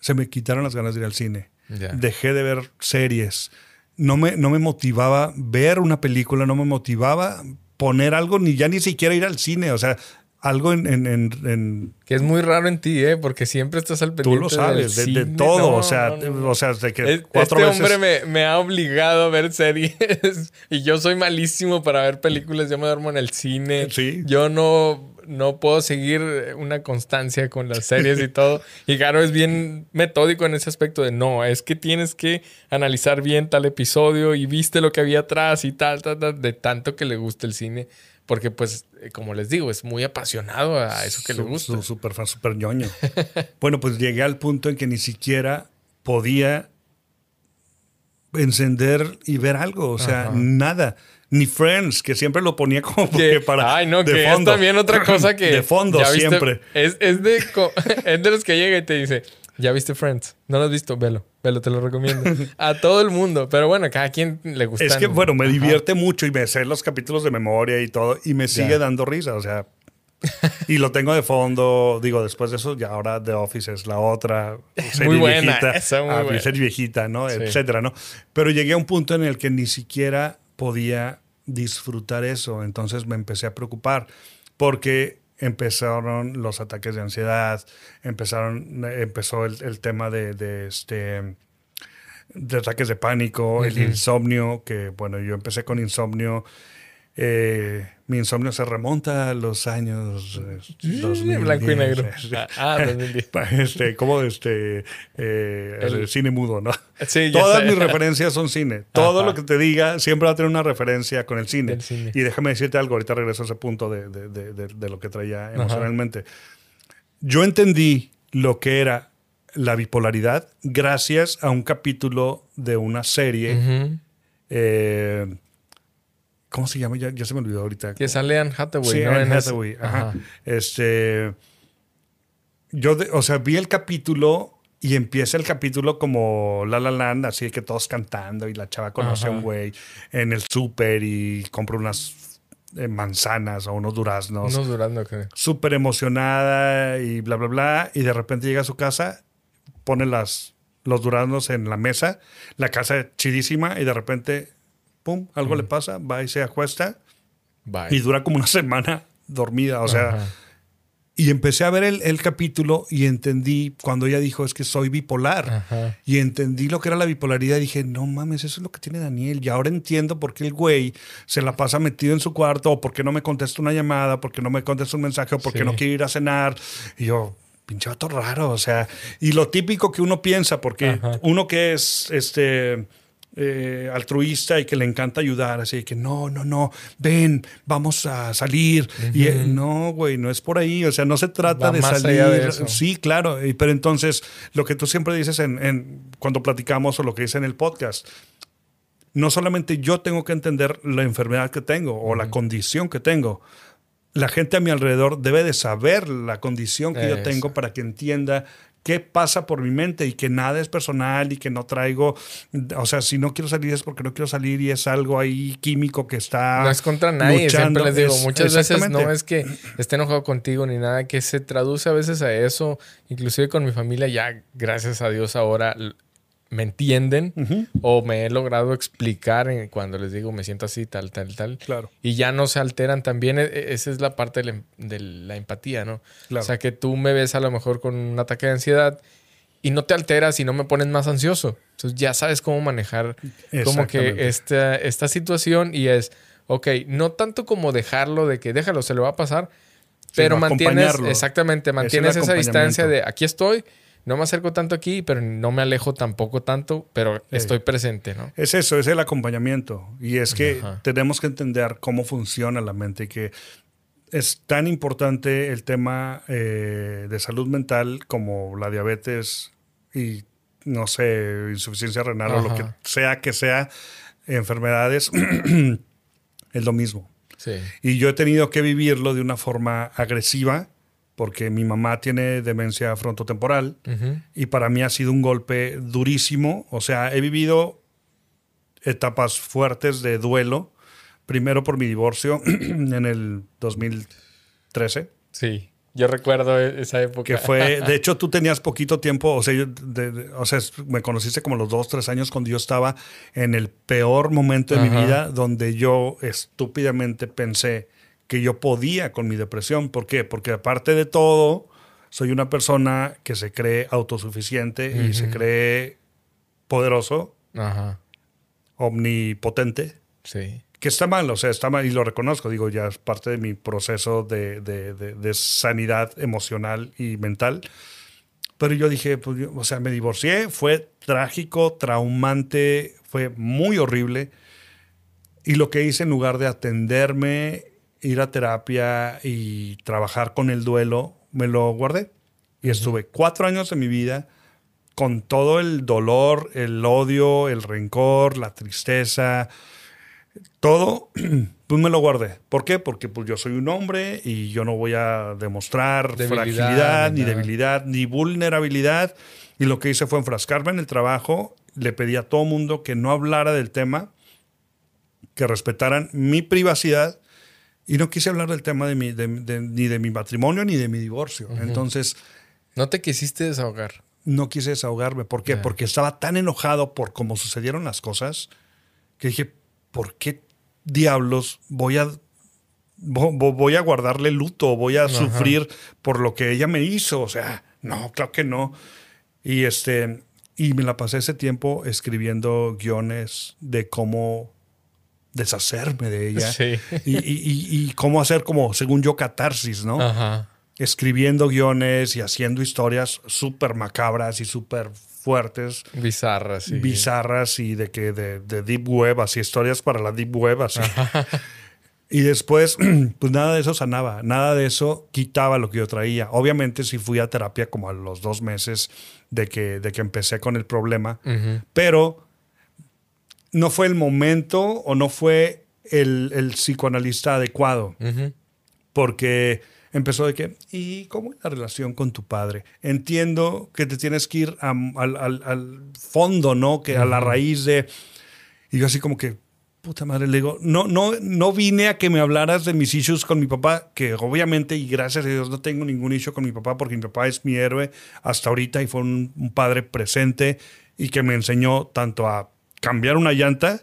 Se me quitaron las ganas de ir al cine. Dejé de ver series. No me, no me motivaba ver una película, no me motivaba poner algo, ni ya ni siquiera ir al cine, o sea, algo en, Que es muy raro en ti, ¿eh? Porque siempre estás al pendiente Tú lo sabes, de, todo, o sea, o sea, de que cuatro Este hombre me, me, ha obligado a ver series y yo soy malísimo para ver películas, yo me duermo en el cine. Sí. Yo no no puedo seguir una constancia con las series y todo. Y Garo es bien metódico en ese aspecto de no, es que tienes que analizar bien tal episodio y viste lo que había atrás y tal, tal, tal de tanto que le gusta el cine. Porque, pues, eh, como les digo, es muy apasionado a eso que le gusta. Súper fan, súper ñoño. bueno, pues llegué al punto en que ni siquiera podía encender y ver algo, o sea, nada ni Friends, que siempre lo ponía como que para. Ay, no, que es también otra cosa que. de fondo, siempre. Es, es, de, es de los que llega y te dice. ¿Ya viste Friends? ¿No lo has visto? Velo, velo, te lo recomiendo. A todo el mundo. Pero bueno, cada quien le gusta. Es que, bueno, me divierte mucho y me sé los capítulos de memoria y todo y me sigue dando risa. O sea, y lo tengo de fondo. Digo, después de eso, ya ahora The Office es la otra serie muy buena, viejita. Esa muy buena. Serie viejita, ¿no? Etcétera, ¿no? Pero llegué a un punto en el que ni siquiera podía disfrutar eso. Entonces me empecé a preocupar porque empezaron los ataques de ansiedad, empezaron, empezó el, tema de, este de ataques de pánico, el insomnio, que bueno, yo empecé con insomnio eh, mi insomnio se remonta a los años 2010. Blanco y negro. Ah, ah Este, como este, eh, el, cine mudo, ¿no? Todas mis referencias son cine. Todo lo que te diga siempre va a tener una referencia con el cine. Y déjame decirte algo, ahorita regreso a ese punto de, de, de, lo que traía emocionalmente. Yo entendí lo que era la bipolaridad gracias a un capítulo de una serie. eh, ¿Cómo se llama? Ya, se me olvidó ahorita. Que sale Anne Hathaway. Sí, Anne Hathaway. Ajá. Este. Yo, o sea, vi el capítulo y empieza el capítulo como La La Land, así que todos cantando y la chava conoce a un güey en el súper y compra unas eh, manzanas o unos duraznos. Unos duraznos, creo. Súper emocionada y bla, bla, bla. Y de repente llega a su casa, pone las, los duraznos en la mesa, la casa chidísima y de repente pum, algo le pasa, va y se acuesta. Y dura como una semana dormida, o sea. Y empecé a ver el, capítulo y entendí cuando ella dijo es que soy bipolar. Y entendí lo que era la bipolaridad. Y dije, no mames, eso es lo que tiene Daniel. Y ahora entiendo por qué el güey se la pasa metido en su cuarto, o por qué no me contesta una llamada, por qué no me contesta un mensaje, o por qué no quiere ir a cenar. Y yo, pinche vato raro. O sea, y lo típico que uno piensa, porque uno que es este eh, altruista y que le encanta ayudar, así que no, no, no, ven, vamos a salir. Y eh, no, güey, no es por ahí, o sea, no se trata de salir. sí, claro, pero entonces lo que tú siempre dices en, cuando platicamos o lo que dice en el podcast, no solamente yo tengo que entender la enfermedad que tengo o la condición que tengo, la gente a mi alrededor debe de saber la condición que yo tengo para que entienda qué pasa por mi mente y que nada es personal y que no traigo, o sea, si no quiero salir es porque no quiero salir y es algo ahí químico que está... No es contra nadie, siempre les digo, muchas veces no es que esté enojado contigo ni nada, que se traduce a veces a eso, inclusive con mi familia ya, gracias a Dios ahora me entienden o me he logrado explicar cuando les digo me siento así, tal, tal, tal. Claro. Y ya no se alteran también. E, e, esa es la parte em, de la, empatía, ¿no? O sea, que tú me ves a lo mejor con un ataque de ansiedad y no te alteras y no me pones más ansioso. Entonces ya sabes cómo manejar como que esta, esta situación y es, ok, no tanto como dejarlo de que déjalo, se lo va a pasar, pero mantienes, exactamente, mantienes esa distancia de aquí estoy no me acerco tanto aquí, pero no me alejo tampoco tanto, pero estoy presente, ¿no? Es eso, es el acompañamiento. Y es que tenemos que entender cómo funciona la mente y que es tan importante el tema eh, de salud mental como la diabetes y, no sé, insuficiencia renal o lo que sea que sea, enfermedades, es lo mismo. Sí. Y yo he tenido que vivirlo de una forma agresiva porque mi mamá tiene demencia frontotemporal y para mí ha sido un golpe durísimo. O sea, he vivido etapas fuertes de duelo. Primero por mi divorcio en el 2013. Sí, yo recuerdo e-, esa época. Que fue, de hecho, tú tenías poquito tiempo, o sea, o sea, me conociste como los dos, tres años cuando yo estaba en el peor momento de mi vida, donde yo estúpidamente pensé, que yo podía con mi depresión. ¿Por qué? Porque aparte de todo, soy una persona que se cree autosuficiente y se cree poderoso, omnipotente. Sí. Que está mal, o sea, está mal y lo reconozco, digo, ya es parte de mi proceso de, de, sanidad emocional y mental. Pero yo dije, pues, o sea, me divorcié, fue trágico, traumante, fue muy horrible. Y lo que hice en lugar de atenderme ir a terapia y trabajar con el duelo, me lo guardé. Y estuve cuatro años de mi vida con todo el dolor, el odio, el rencor, la tristeza, todo, pues me lo guardé. ¿Por qué? Porque pues yo soy un hombre y yo no voy a demostrar fragilidad, ni, debilidad, ni vulnerabilidad. Y lo que hice fue enfrascarme en el trabajo, le pedí a todo mundo que no hablara del tema, que respetaran mi privacidad Y no quise hablar del tema de mi, ni de mi matrimonio ni de mi divorcio. Entonces... ¿No te quisiste desahogar? No quise desahogarme. ¿Por qué? Porque estaba tan enojado por cómo sucedieron las cosas que dije, ¿por qué diablos voy a voy a guardarle luto, voy a sufrir por lo que ella me hizo. O sea, no, claro que no. Y este, y me la pasé ese tiempo escribiendo guiones de cómo deshacerme de ella. Y, cómo hacer como, según yo, catarsis, ¿no? Escribiendo guiones y haciendo historias súper macabras y súper fuertes. Bizarras, sí. Bizarras y de que de, de, deep web, así historias para la deep web, así. Y después, pues nada de eso sanaba, nada de eso quitaba lo que yo traía. Obviamente sí fui a terapia como a los dos meses de que, de que empecé con el problema, pero no fue el momento o no fue el, psicoanalista adecuado, porque empezó de que, ¿y cómo es la relación con tu padre? Entiendo que te tienes que ir al, fondo, ¿no? Que a la raíz de... Y yo así como que, puta madre, le digo, no, no, no vine a que me hablaras de mis issues con mi papá, que obviamente y gracias a Dios no tengo ningún issue con mi papá porque mi papá es mi héroe hasta ahorita y fue un, padre presente y que me enseñó tanto a cambiar una llanta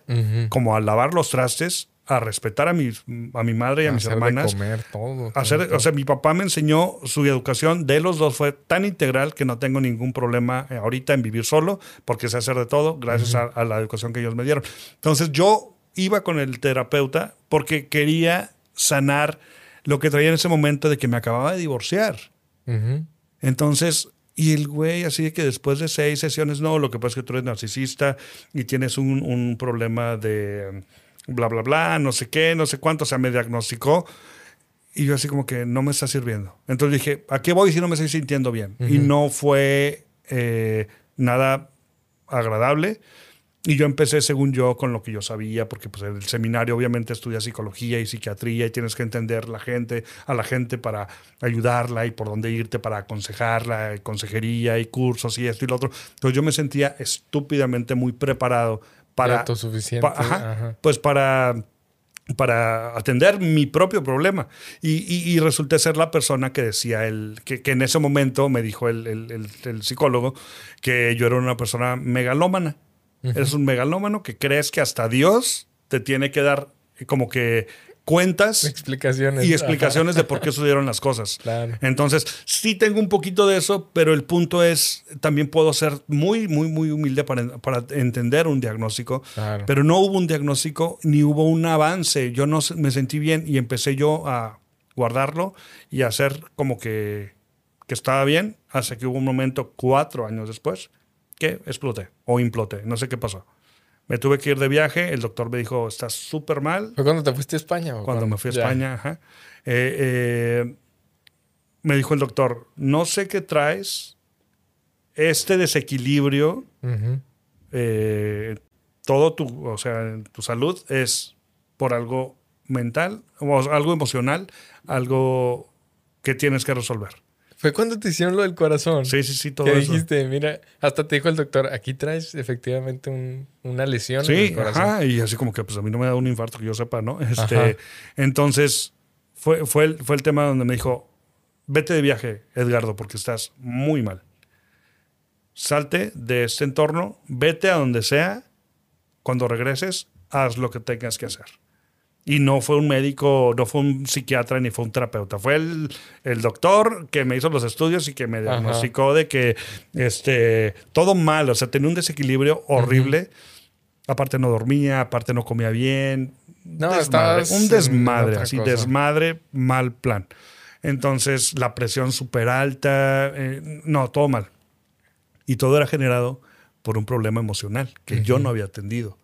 como a lavar los trastes, a respetar a mi, a mi madre y a, mis hermanas. comer, todo, hacer, O sea, mi papá me enseñó su educación de los dos fue tan integral que no tengo ningún problema eh, ahorita en vivir solo porque sé hacer de todo gracias a, a la educación que ellos me dieron. Entonces yo iba con el terapeuta porque quería sanar lo que traía en ese momento de que me acababa de divorciar. Entonces, y el güey así de que después de seis sesiones, no, lo que pasa es que tú eres narcisista y tienes un, problema de bla, bla, bla, no sé qué, no sé cuánto, o sea, me diagnosticó. Y yo así como que no me está sirviendo. Entonces dije, ¿a qué voy si no me estoy sintiendo bien? Y no fue eh, nada agradable. Y yo empecé, según yo, con lo que yo sabía, porque pues el seminario obviamente estudia psicología y psiquiatría y tienes que entender la gente, a la gente para ayudarla y por dónde irte para aconsejarla, y consejería y cursos y esto y lo otro. Entonces yo me sentía estúpidamente muy preparado para... Autosuficiente. Pues para para atender mi propio problema. Y, resulté ser la persona que decía, el, que, en ese momento me dijo el, el, psicólogo que yo era una persona megalómana. Eres un megalómano que crees que hasta Dios te tiene que dar como que cuentas explicaciones. y explicaciones de por qué sucedieron las cosas. Entonces, sí tengo un poquito de eso, pero el punto es, también puedo ser muy, muy, muy humilde para, entender un diagnóstico, pero no hubo un diagnóstico ni hubo un avance. Yo no me sentí bien y empecé yo a guardarlo y a hacer como que, que estaba bien, hasta que hubo un momento cuatro años después que exploté o imploté, no sé qué pasó. Me tuve que ir de viaje, el doctor me dijo, estás súper mal. ¿Fue cuando te fuiste a España? cuando, me fui a España, ajá. Eh, eh, me dijo el doctor, no sé qué traes, este desequilibrio, eh, todo tu, o sea, tu salud es por algo mental, o algo emocional, algo que tienes que resolver. Fue cuando te hicieron lo del corazón. Sí, sí, sí, todo que dijiste, mira, hasta te dijo el doctor, aquí traes efectivamente una lesión sí, en el corazón. Ajá, y así como que pues a mí no me da un infarto que yo sepa, ¿no? Este, entonces, fue, fue, el, fue el tema donde me dijo, vete de viaje, Edgardo, porque estás muy mal. Salte de este entorno, vete a donde sea, cuando regreses, haz lo que tengas que hacer. Y no fue un médico, no fue un psiquiatra ni fue un terapeuta. Fue el, el doctor que me hizo los estudios y que me diagnosticó de que este, todo mal, o sea, tenía un desequilibrio horrible. Aparte no dormía, aparte no comía bien. No, desmadre, un desmadre, así, desmadre, mal plan. Entonces, la presión súper alta, eh, no, todo mal. Y todo era generado por un problema emocional que yo no había atendido.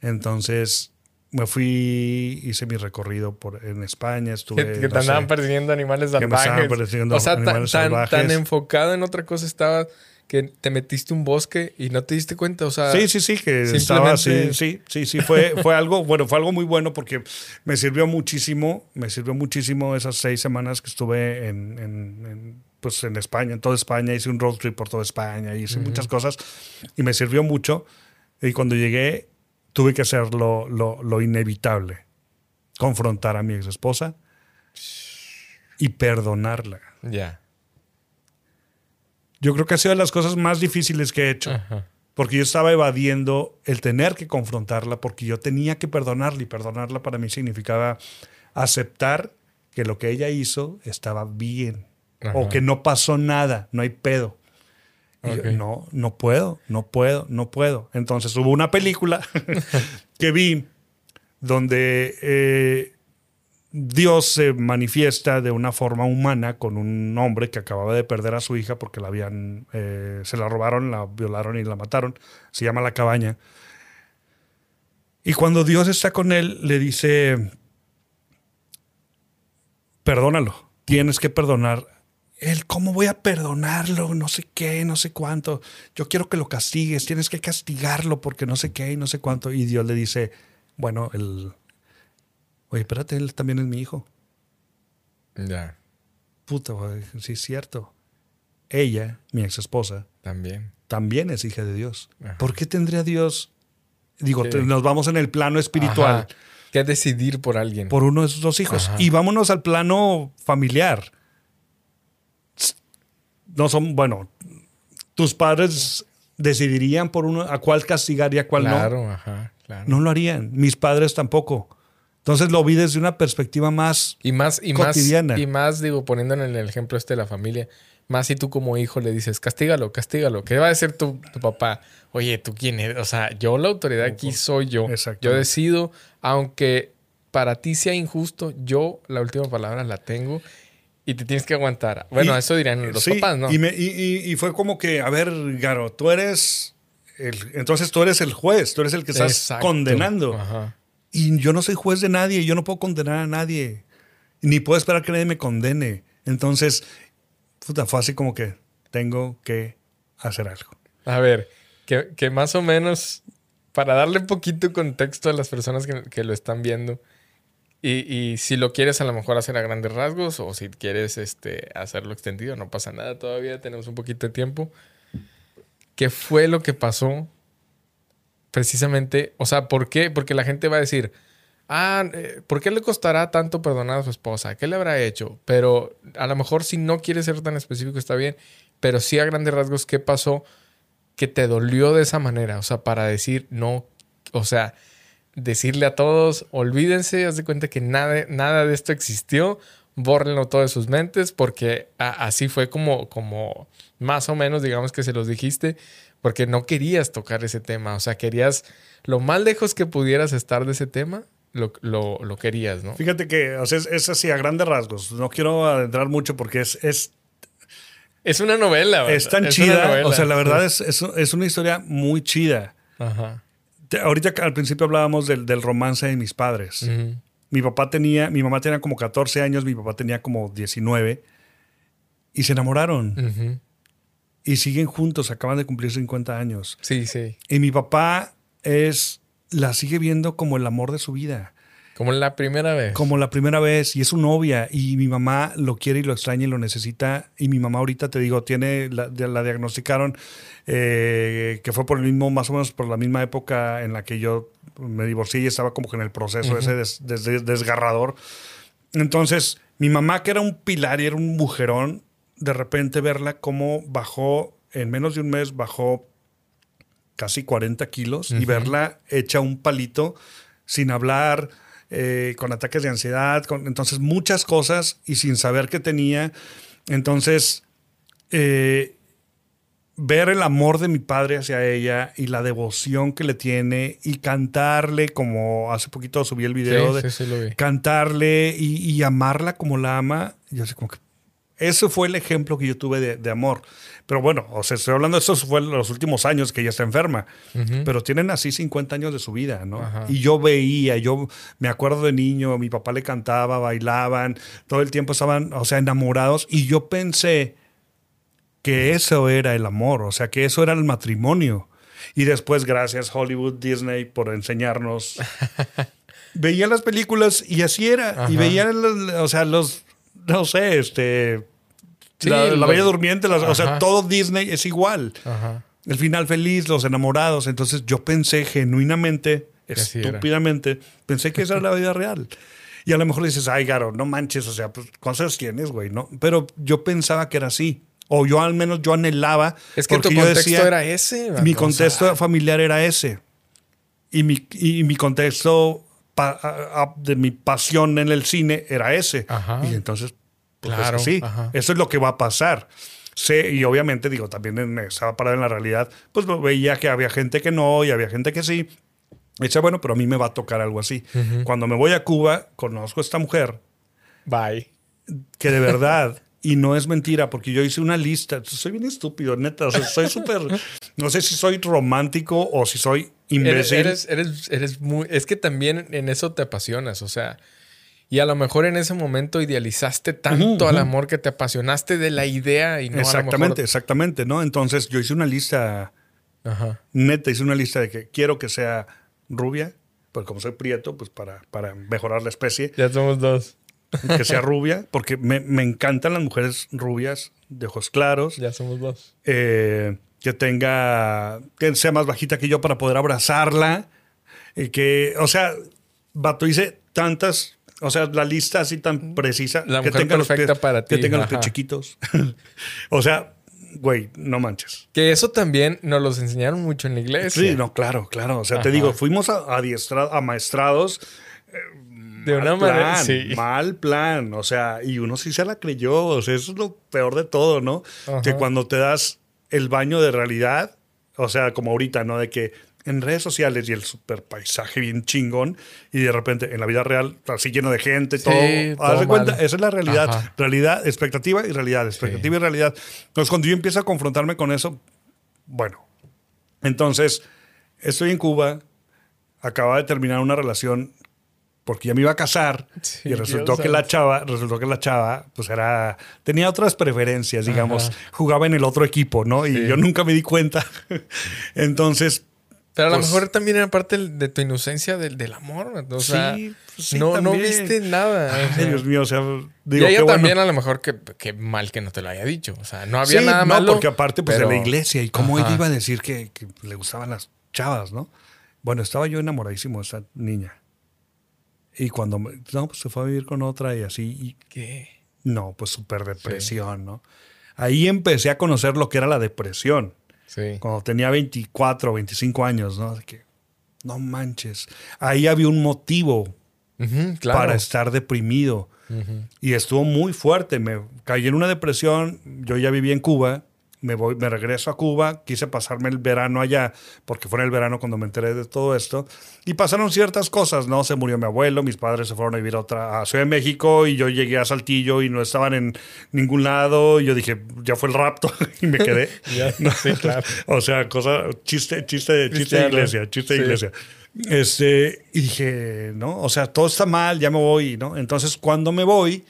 Entonces, me fui, hice mi recorrido por, en España, estuve... Que, te andaban persiguiendo animales salvajes. persiguiendo o sea, animales tan, salvajes. tan enfocado en otra cosa estaba que te metiste un bosque y no te diste cuenta, o sea... Sí, sí, sí, que estaba así, sí, sí, sí, fue, fue algo, bueno, fue algo muy bueno porque me sirvió muchísimo, me sirvió muchísimo esas seis semanas que estuve en, en, pues en España, en toda España, hice un road trip por toda España, hice muchas cosas y me sirvió mucho. Y cuando llegué tuve que hacer lo, lo, inevitable. confrontar a mi ex esposa y perdonarla. Ya. Yo creo que ha sido de las cosas más difíciles que he hecho. Porque yo estaba evadiendo el tener que confrontarla porque yo tenía que perdonarla y perdonarla para mí significaba aceptar que lo que ella hizo estaba bien o que no pasó nada, no hay pedo. No, no puedo, no puedo, no puedo. Entonces hubo una película que vi donde eh, Dios se manifiesta de una forma humana con un hombre que acababa de perder a su hija porque la habían, eh, se la robaron, la violaron y la mataron. Se llama La Cabaña. Y cuando Dios está con él, le dice, perdónalo, tienes que perdonar. Él, ¿cómo voy a perdonarlo? No sé qué, no sé cuánto. Yo quiero que lo castigues, tienes que castigarlo porque no sé qué y no sé cuánto. Y Dios le dice, bueno, el Oye, espérate, él también es mi hijo. Ya. Puta, sí es cierto. Ella, mi ex esposa, también. También es hija de Dios. ¿Por qué tendría Dios? Digo, nos vamos en el plano espiritual. Que decidir por alguien. Por uno de sus dos hijos. Y vámonos al plano familiar. No son, bueno, tus padres decidirían por uno a cuál castigar y a cuál no. Claro, ajá, claro. No lo harían. Mis padres tampoco. Entonces lo vi desde una perspectiva más, y más y cotidiana. Más, y más, digo, poniendo en el ejemplo este de la familia, más si tú como hijo le dices, castígalo, castígalo, ¿qué va a decir tu, tu papá? Oye, ¿tú quién eres? O sea, yo la autoridad aquí soy yo. Yo decido, aunque para ti sea injusto, yo la última palabra la tengo y te tienes que aguantar. Bueno, eso dirían los papás, ¿no? Y, y, y, fue como que, a ver, Garo, tú eres... El, entonces tú eres el juez, tú eres el que estás condenando. Ajá. Y yo no soy juez de nadie, yo no puedo condenar a nadie, ni puedo esperar que nadie me condene. Entonces, puta, fue así como que tengo que hacer algo. A ver, que, más o menos, para darle un poquito contexto a las personas que, lo están viendo, y, si lo quieres a lo mejor hacer a grandes rasgos, o si quieres este, hacerlo extendido, no pasa nada todavía, tenemos un poquito de tiempo. ¿Qué fue lo que pasó precisamente, o sea, ¿por qué? Porque la gente va a decir, ah, eh, ¿por qué le costará tanto perdonar a su esposa? ¿Qué le habrá hecho? Pero a lo mejor si no quiere ser tan específico está bien, pero sí a grandes rasgos, ¿qué pasó que te dolió de esa manera? O sea, para decir, no, o sea, decirle a todos, olvídense, haz de cuenta que nada, nada de esto existió, bórrenlo todo de sus mentes, porque así fue como, como más o menos, digamos que se los dijiste, porque no querías tocar ese tema, o sea, querías lo más lejos que pudieras estar de ese tema, lo, lo, querías, ¿no? Fíjate que o sea, es, así a grandes rasgos, no quiero adentrar mucho porque es... es es una novela. Es tan chida. O sea, la verdad es, es, una historia muy chida. Ajá. Ahorita al principio hablábamos del, del romance de mis padres. Mi papá tenía, mi mamá tenía como 14 años, mi papá tenía como 19 y se enamoraron y siguen juntos, acaban de cumplir 50 años. Sí, sí. Y mi papá es, la sigue viendo como el amor de su vida. Como la primera vez. Como la primera vez. Y es su novia. Y mi mamá lo quiere y lo extraña y lo necesita. Y mi mamá ahorita, te digo, tiene, la, la diagnosticaron, eh, que fue por el mismo, más o menos por la misma época en la que yo me divorcié y estaba como que en el proceso ese desgarrador. Entonces, mi mamá, que era un pilar y era un mujerón, de repente verla cómo bajó, en menos de un mes bajó casi 40 kilos y verla hecha un palito sin hablar, eh, con ataques de ansiedad, con, entonces muchas cosas y sin saber qué tenía. Entonces, eh, ver el amor de mi padre hacia ella y la devoción que le tiene y cantarle, como hace poquito subí el video de cantarle y, y, amarla como la ama, yo sé como que ese fue el ejemplo que yo tuve de, amor. Pero bueno, o sea, estoy hablando de eso fue en los últimos años que ella está enferma. Pero tienen así 50 años de su vida, ¿no? Y yo veía, yo me acuerdo de niño, mi papá le cantaba, bailaban, todo el tiempo estaban, o sea, enamorados. Y yo pensé que eso era el amor, o sea, que eso era el matrimonio. Y después, gracias Hollywood, Disney, por enseñarnos. veía las películas y así era. Y veía, o sea, los, no sé, este, la, Bella Durmiente, o sea, todo Disney es igual. El final feliz, los enamorados. Entonces yo pensé genuinamente, estúpidamente, pensé que esa era la vida real. Y a lo mejor dices, ay, Garo, no manches, o sea, pues, ¿cuántos tienes, güey? ¿no? Pero yo pensaba que era así. O yo al menos yo anhelaba. Es que tu contexto era ese. Mi contexto familiar era ese. Y mi, y mi contexto de mi pasión en el cine era ese. Y entonces, pues claro, sí, eso es lo que va a pasar. Sé, y obviamente, digo, también estaba parado en la realidad, pues veía que había gente que no y había gente que sí. Y decía, bueno, pero a mí me va a tocar algo así. Cuando me voy a Cuba, conozco a esta mujer. Bye. Que de verdad y no es mentira, porque yo hice una lista. Soy bien estúpido, neta. soy súper. no sé si soy romántico o si soy imbécil. Eres, eres, eres, muy. Es que también en eso te apasionas. O sea, y a lo mejor en ese momento idealizaste tanto al amor que te apasionaste de la idea y no Exactamente, exactamente, ¿no? Entonces yo hice una lista. Neta, hice una lista de que quiero que sea rubia, pues como soy prieto, pues para, para mejorar la especie. Ya somos dos que sea rubia, porque me, encantan las mujeres rubias, de ojos claros. Ya somos dos. Eh, que tenga, que sea más bajita que yo para poder abrazarla. Y que, o sea, Vato hice tantas, o sea, la lista así tan precisa. La que tenga perfecta los para ti. Que tenga los pies chiquitos. o sea, güey, no manches. Que eso también nos los enseñaron mucho en la iglesia. Sí, no, claro, claro. O sea, te digo, fuimos a, amaestrados. Eh, de una manera. Mal plan. O sea, y uno sí se la creyó. O sea, eso es lo peor de todo, ¿no? Que cuando te das el baño de realidad, o sea, como ahorita, ¿no? De que en redes sociales y el super paisaje bien chingón y de repente en la vida real así lleno de gente, todo. Haz de cuenta, esa es la realidad. Realidad, expectativa y realidad, expectativa y realidad. Entonces, cuando yo empiezo a confrontarme con eso, bueno, entonces estoy en Cuba, acaba de terminar una relación porque ya me iba a casar y resultó que la chava, resultó que la chava, pues era, tenía otras preferencias, digamos, jugaba en el otro equipo, ¿no? Y yo nunca me di cuenta. Entonces... Pero a lo pues mejor también era parte de tu inocencia del, del amor, o sea, sí, pues no, no viste nada. Ay, Dios mío, o sea, digo, y ella también a lo mejor que, mal que no te lo haya dicho, o sea, no había nada no, porque aparte pues de la iglesia y cómo ella iba a decir que, que le gustaban las chavas, ¿no? Bueno, estaba yo enamoradísimo de esa niña. Y cuando, no, pues se fue a vivir con otra y así. Y, ¿Qué? No, pues súper depresión, ¿no? Ahí empecé a conocer lo que era la depresión. Sí. Cuando tenía 24 o 25 años, ¿no? Que, no manches. Ahí había un motivo para estar deprimido. Y estuvo muy fuerte. Me caí en una depresión. Yo ya vivía en Cuba me voy, me regreso a Cuba, quise pasarme el verano allá, porque fue en el verano cuando me enteré de todo esto, y pasaron ciertas cosas, ¿no? Se murió mi abuelo, mis padres se fueron a vivir a otra, a Ciudad de México, y yo llegué a Saltillo y no estaban en ningún lado, y yo dije, ya fue el rapto, y me quedé. sí, claro. o sea, cosa, chiste, chiste, chiste de iglesia, chiste de iglesia. Este, y dije, no, o sea, todo está mal, ya me voy, ¿no? Entonces, cuando me voy,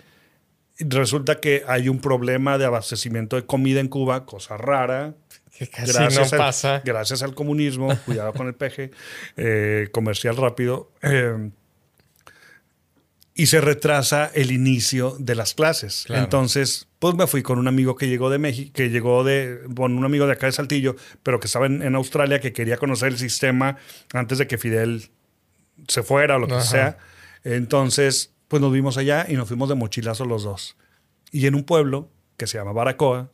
resulta que hay un problema de abastecimiento de comida en Cuba, cosa rara. Que casi gracias no al, pasa. Gracias al comunismo, cuidado con el peje, eh, comercial rápido. Eh, y se retrasa el inicio de las clases. Entonces, pues me fui con un amigo que llegó de México, que llegó de, bueno, un amigo de acá de Saltillo, pero que estaba en, Australia, que quería conocer el sistema antes de que Fidel se fuera o lo que sea. Entonces, pues nos vimos allá y nos fuimos de mochilazo los dos. Y en un pueblo que se llama Baracoa,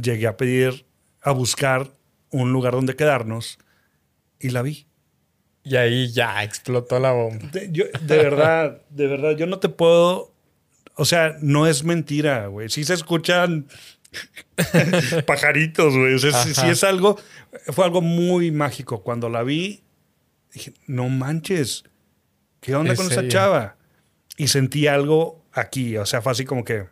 llegué a pedir, a buscar un lugar donde quedarnos y la vi. Y ahí ya explotó la bomba. De, de verdad, de verdad, yo no te puedo. O sea, no es mentira, güey. Sí se escuchan pajaritos, güey. O sea, sí, es algo. Fue algo muy mágico. Cuando la vi, dije, no manches. ¿Qué onda con esa chava? Y sentí algo aquí, o sea, fue así como que,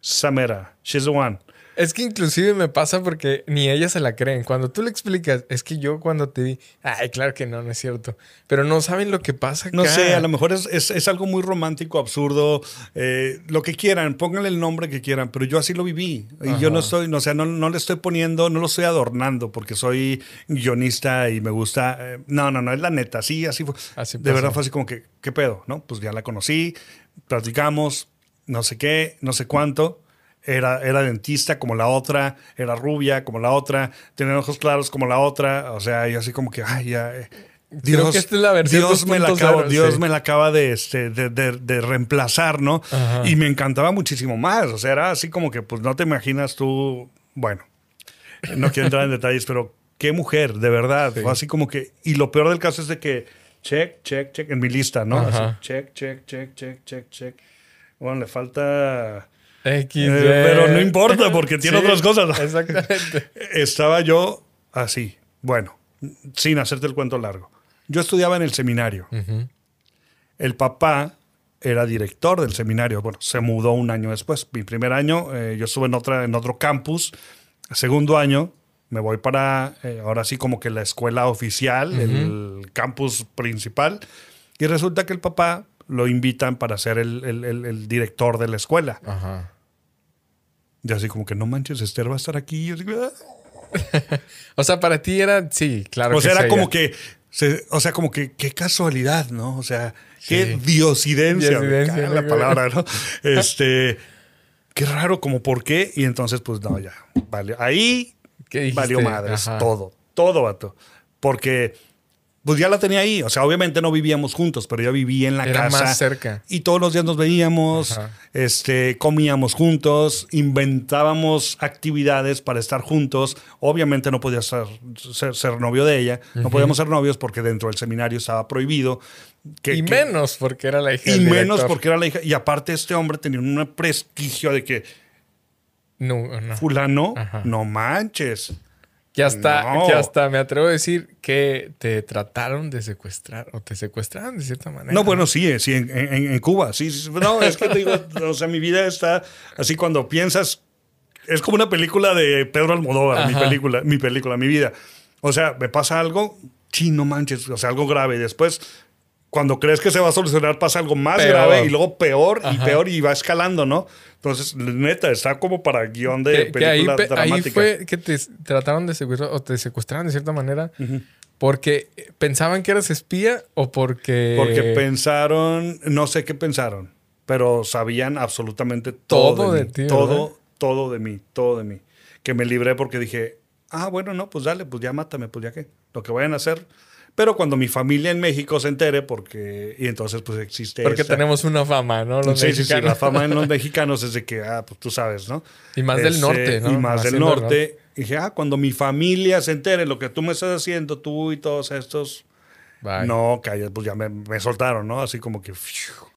Samera, she's the one. Es que inclusive me pasa porque ni ella se la creen. Cuando tú le explicas, es que yo cuando te di, ay, claro que no, no es cierto. Pero no saben lo que pasa acá. No sé, a lo mejor es, es, algo muy romántico, absurdo, eh, lo que quieran, pónganle el nombre que quieran, pero yo así lo viví. Y yo no estoy, no, o sea, no, no, le estoy poniendo, no lo estoy adornando porque soy guionista y me gusta. Eh, no, no, no, es la neta, sí, así fue. de verdad fue así como que, ¿qué pedo? ¿No? Pues ya la conocí, platicamos, no sé qué, no sé cuánto era, era dentista como la otra, era rubia como la otra, tenía ojos claros como la otra, o sea, y así como que, ay, ya. Eh. Dios, esta es la versión Dios, me la, Dios me la acaba de, este, de, de, reemplazar, ¿no? Y me encantaba muchísimo más. O sea, era así como que, pues no te imaginas tú, bueno, no quiero entrar en detalles, pero qué mujer, de verdad. Así como que, y lo peor del caso es de que, check, check, check, en mi lista, ¿no? Así, check, check, check, check, check, check. Bueno, le falta... X, eh, pero no importa porque tiene otras cosas. Exactamente. Estaba yo así, bueno, sin hacerte el cuento largo. Yo estudiaba en el seminario. El papá era director del seminario. Bueno, se mudó un año después. Mi primer año, eh, yo estuve en, otra, en otro campus. Segundo año, me voy para, eh, ahora sí, como que la escuela oficial, el campus principal. Y resulta que el papá lo invitan para ser el, director de la escuela. Ajá. Y así como que no manches, Esther va a estar aquí. Ah". o sea, para ti era, sí, claro. O sea, era como que, o sea, como que, qué casualidad, ¿no? O sea, qué diosidencia, diosidencia la palabra, ¿no? este, qué raro, como por qué. Y entonces, pues no, ya, vale. Ahí valió madres, todo, todo, vato. Porque pues ya la tenía ahí. O sea, obviamente no vivíamos juntos, pero yo vivía en la Era casa. más cerca. Y todos los días nos veíamos, este, comíamos juntos, inventábamos actividades para estar juntos. Obviamente no podía ser, ser, novio de ella, no podíamos ser novios porque dentro del seminario estaba prohibido. Que, y menos porque era la hija. Y menos porque era la hija. Y aparte este hombre tenía un prestigio de que... No, Fulano, no manches. Que hasta, que hasta me atrevo a decir que te trataron de secuestrar o te secuestraron de cierta manera. No, bueno, sí, sí, en, en, Cuba, sí, No, es que te digo, o sea, mi vida está así cuando piensas, es como una película de Pedro Almodóvar, mi película, mi película, mi vida. O sea, me pasa algo, chino manches, o sea, algo grave. Después cuando crees que se va a solucionar pasa algo más grave y luego peor y peor y va escalando, ¿no? Entonces, neta, está como para guion de película que ahí, Ahí fue que te trataron de secuestrar o te secuestraron de cierta manera. ¿Porque pensaban que eras espía o porque...? Porque pensaron, no sé qué pensaron, pero sabían absolutamente todo, de, ti. Todo, todo de mí, todo de mí. Que me libré porque dije, ah, bueno, no, pues dale, pues ya mátame, pues ya qué. Lo que vayan a hacer pero cuando mi familia en México se entere, porque. Y entonces, pues existe. Porque tenemos una fama, ¿no? Los sí, mexicanos. sí, sí. La fama en los mexicanos es de que, ah, pues tú sabes, ¿no? Y más del norte, ¿no? Y más, del norte. Y dije, ah, cuando mi familia se entere lo que tú me estás haciendo, tú y todos estos. No, calles, pues ya me, me soltaron, ¿no? Así como que.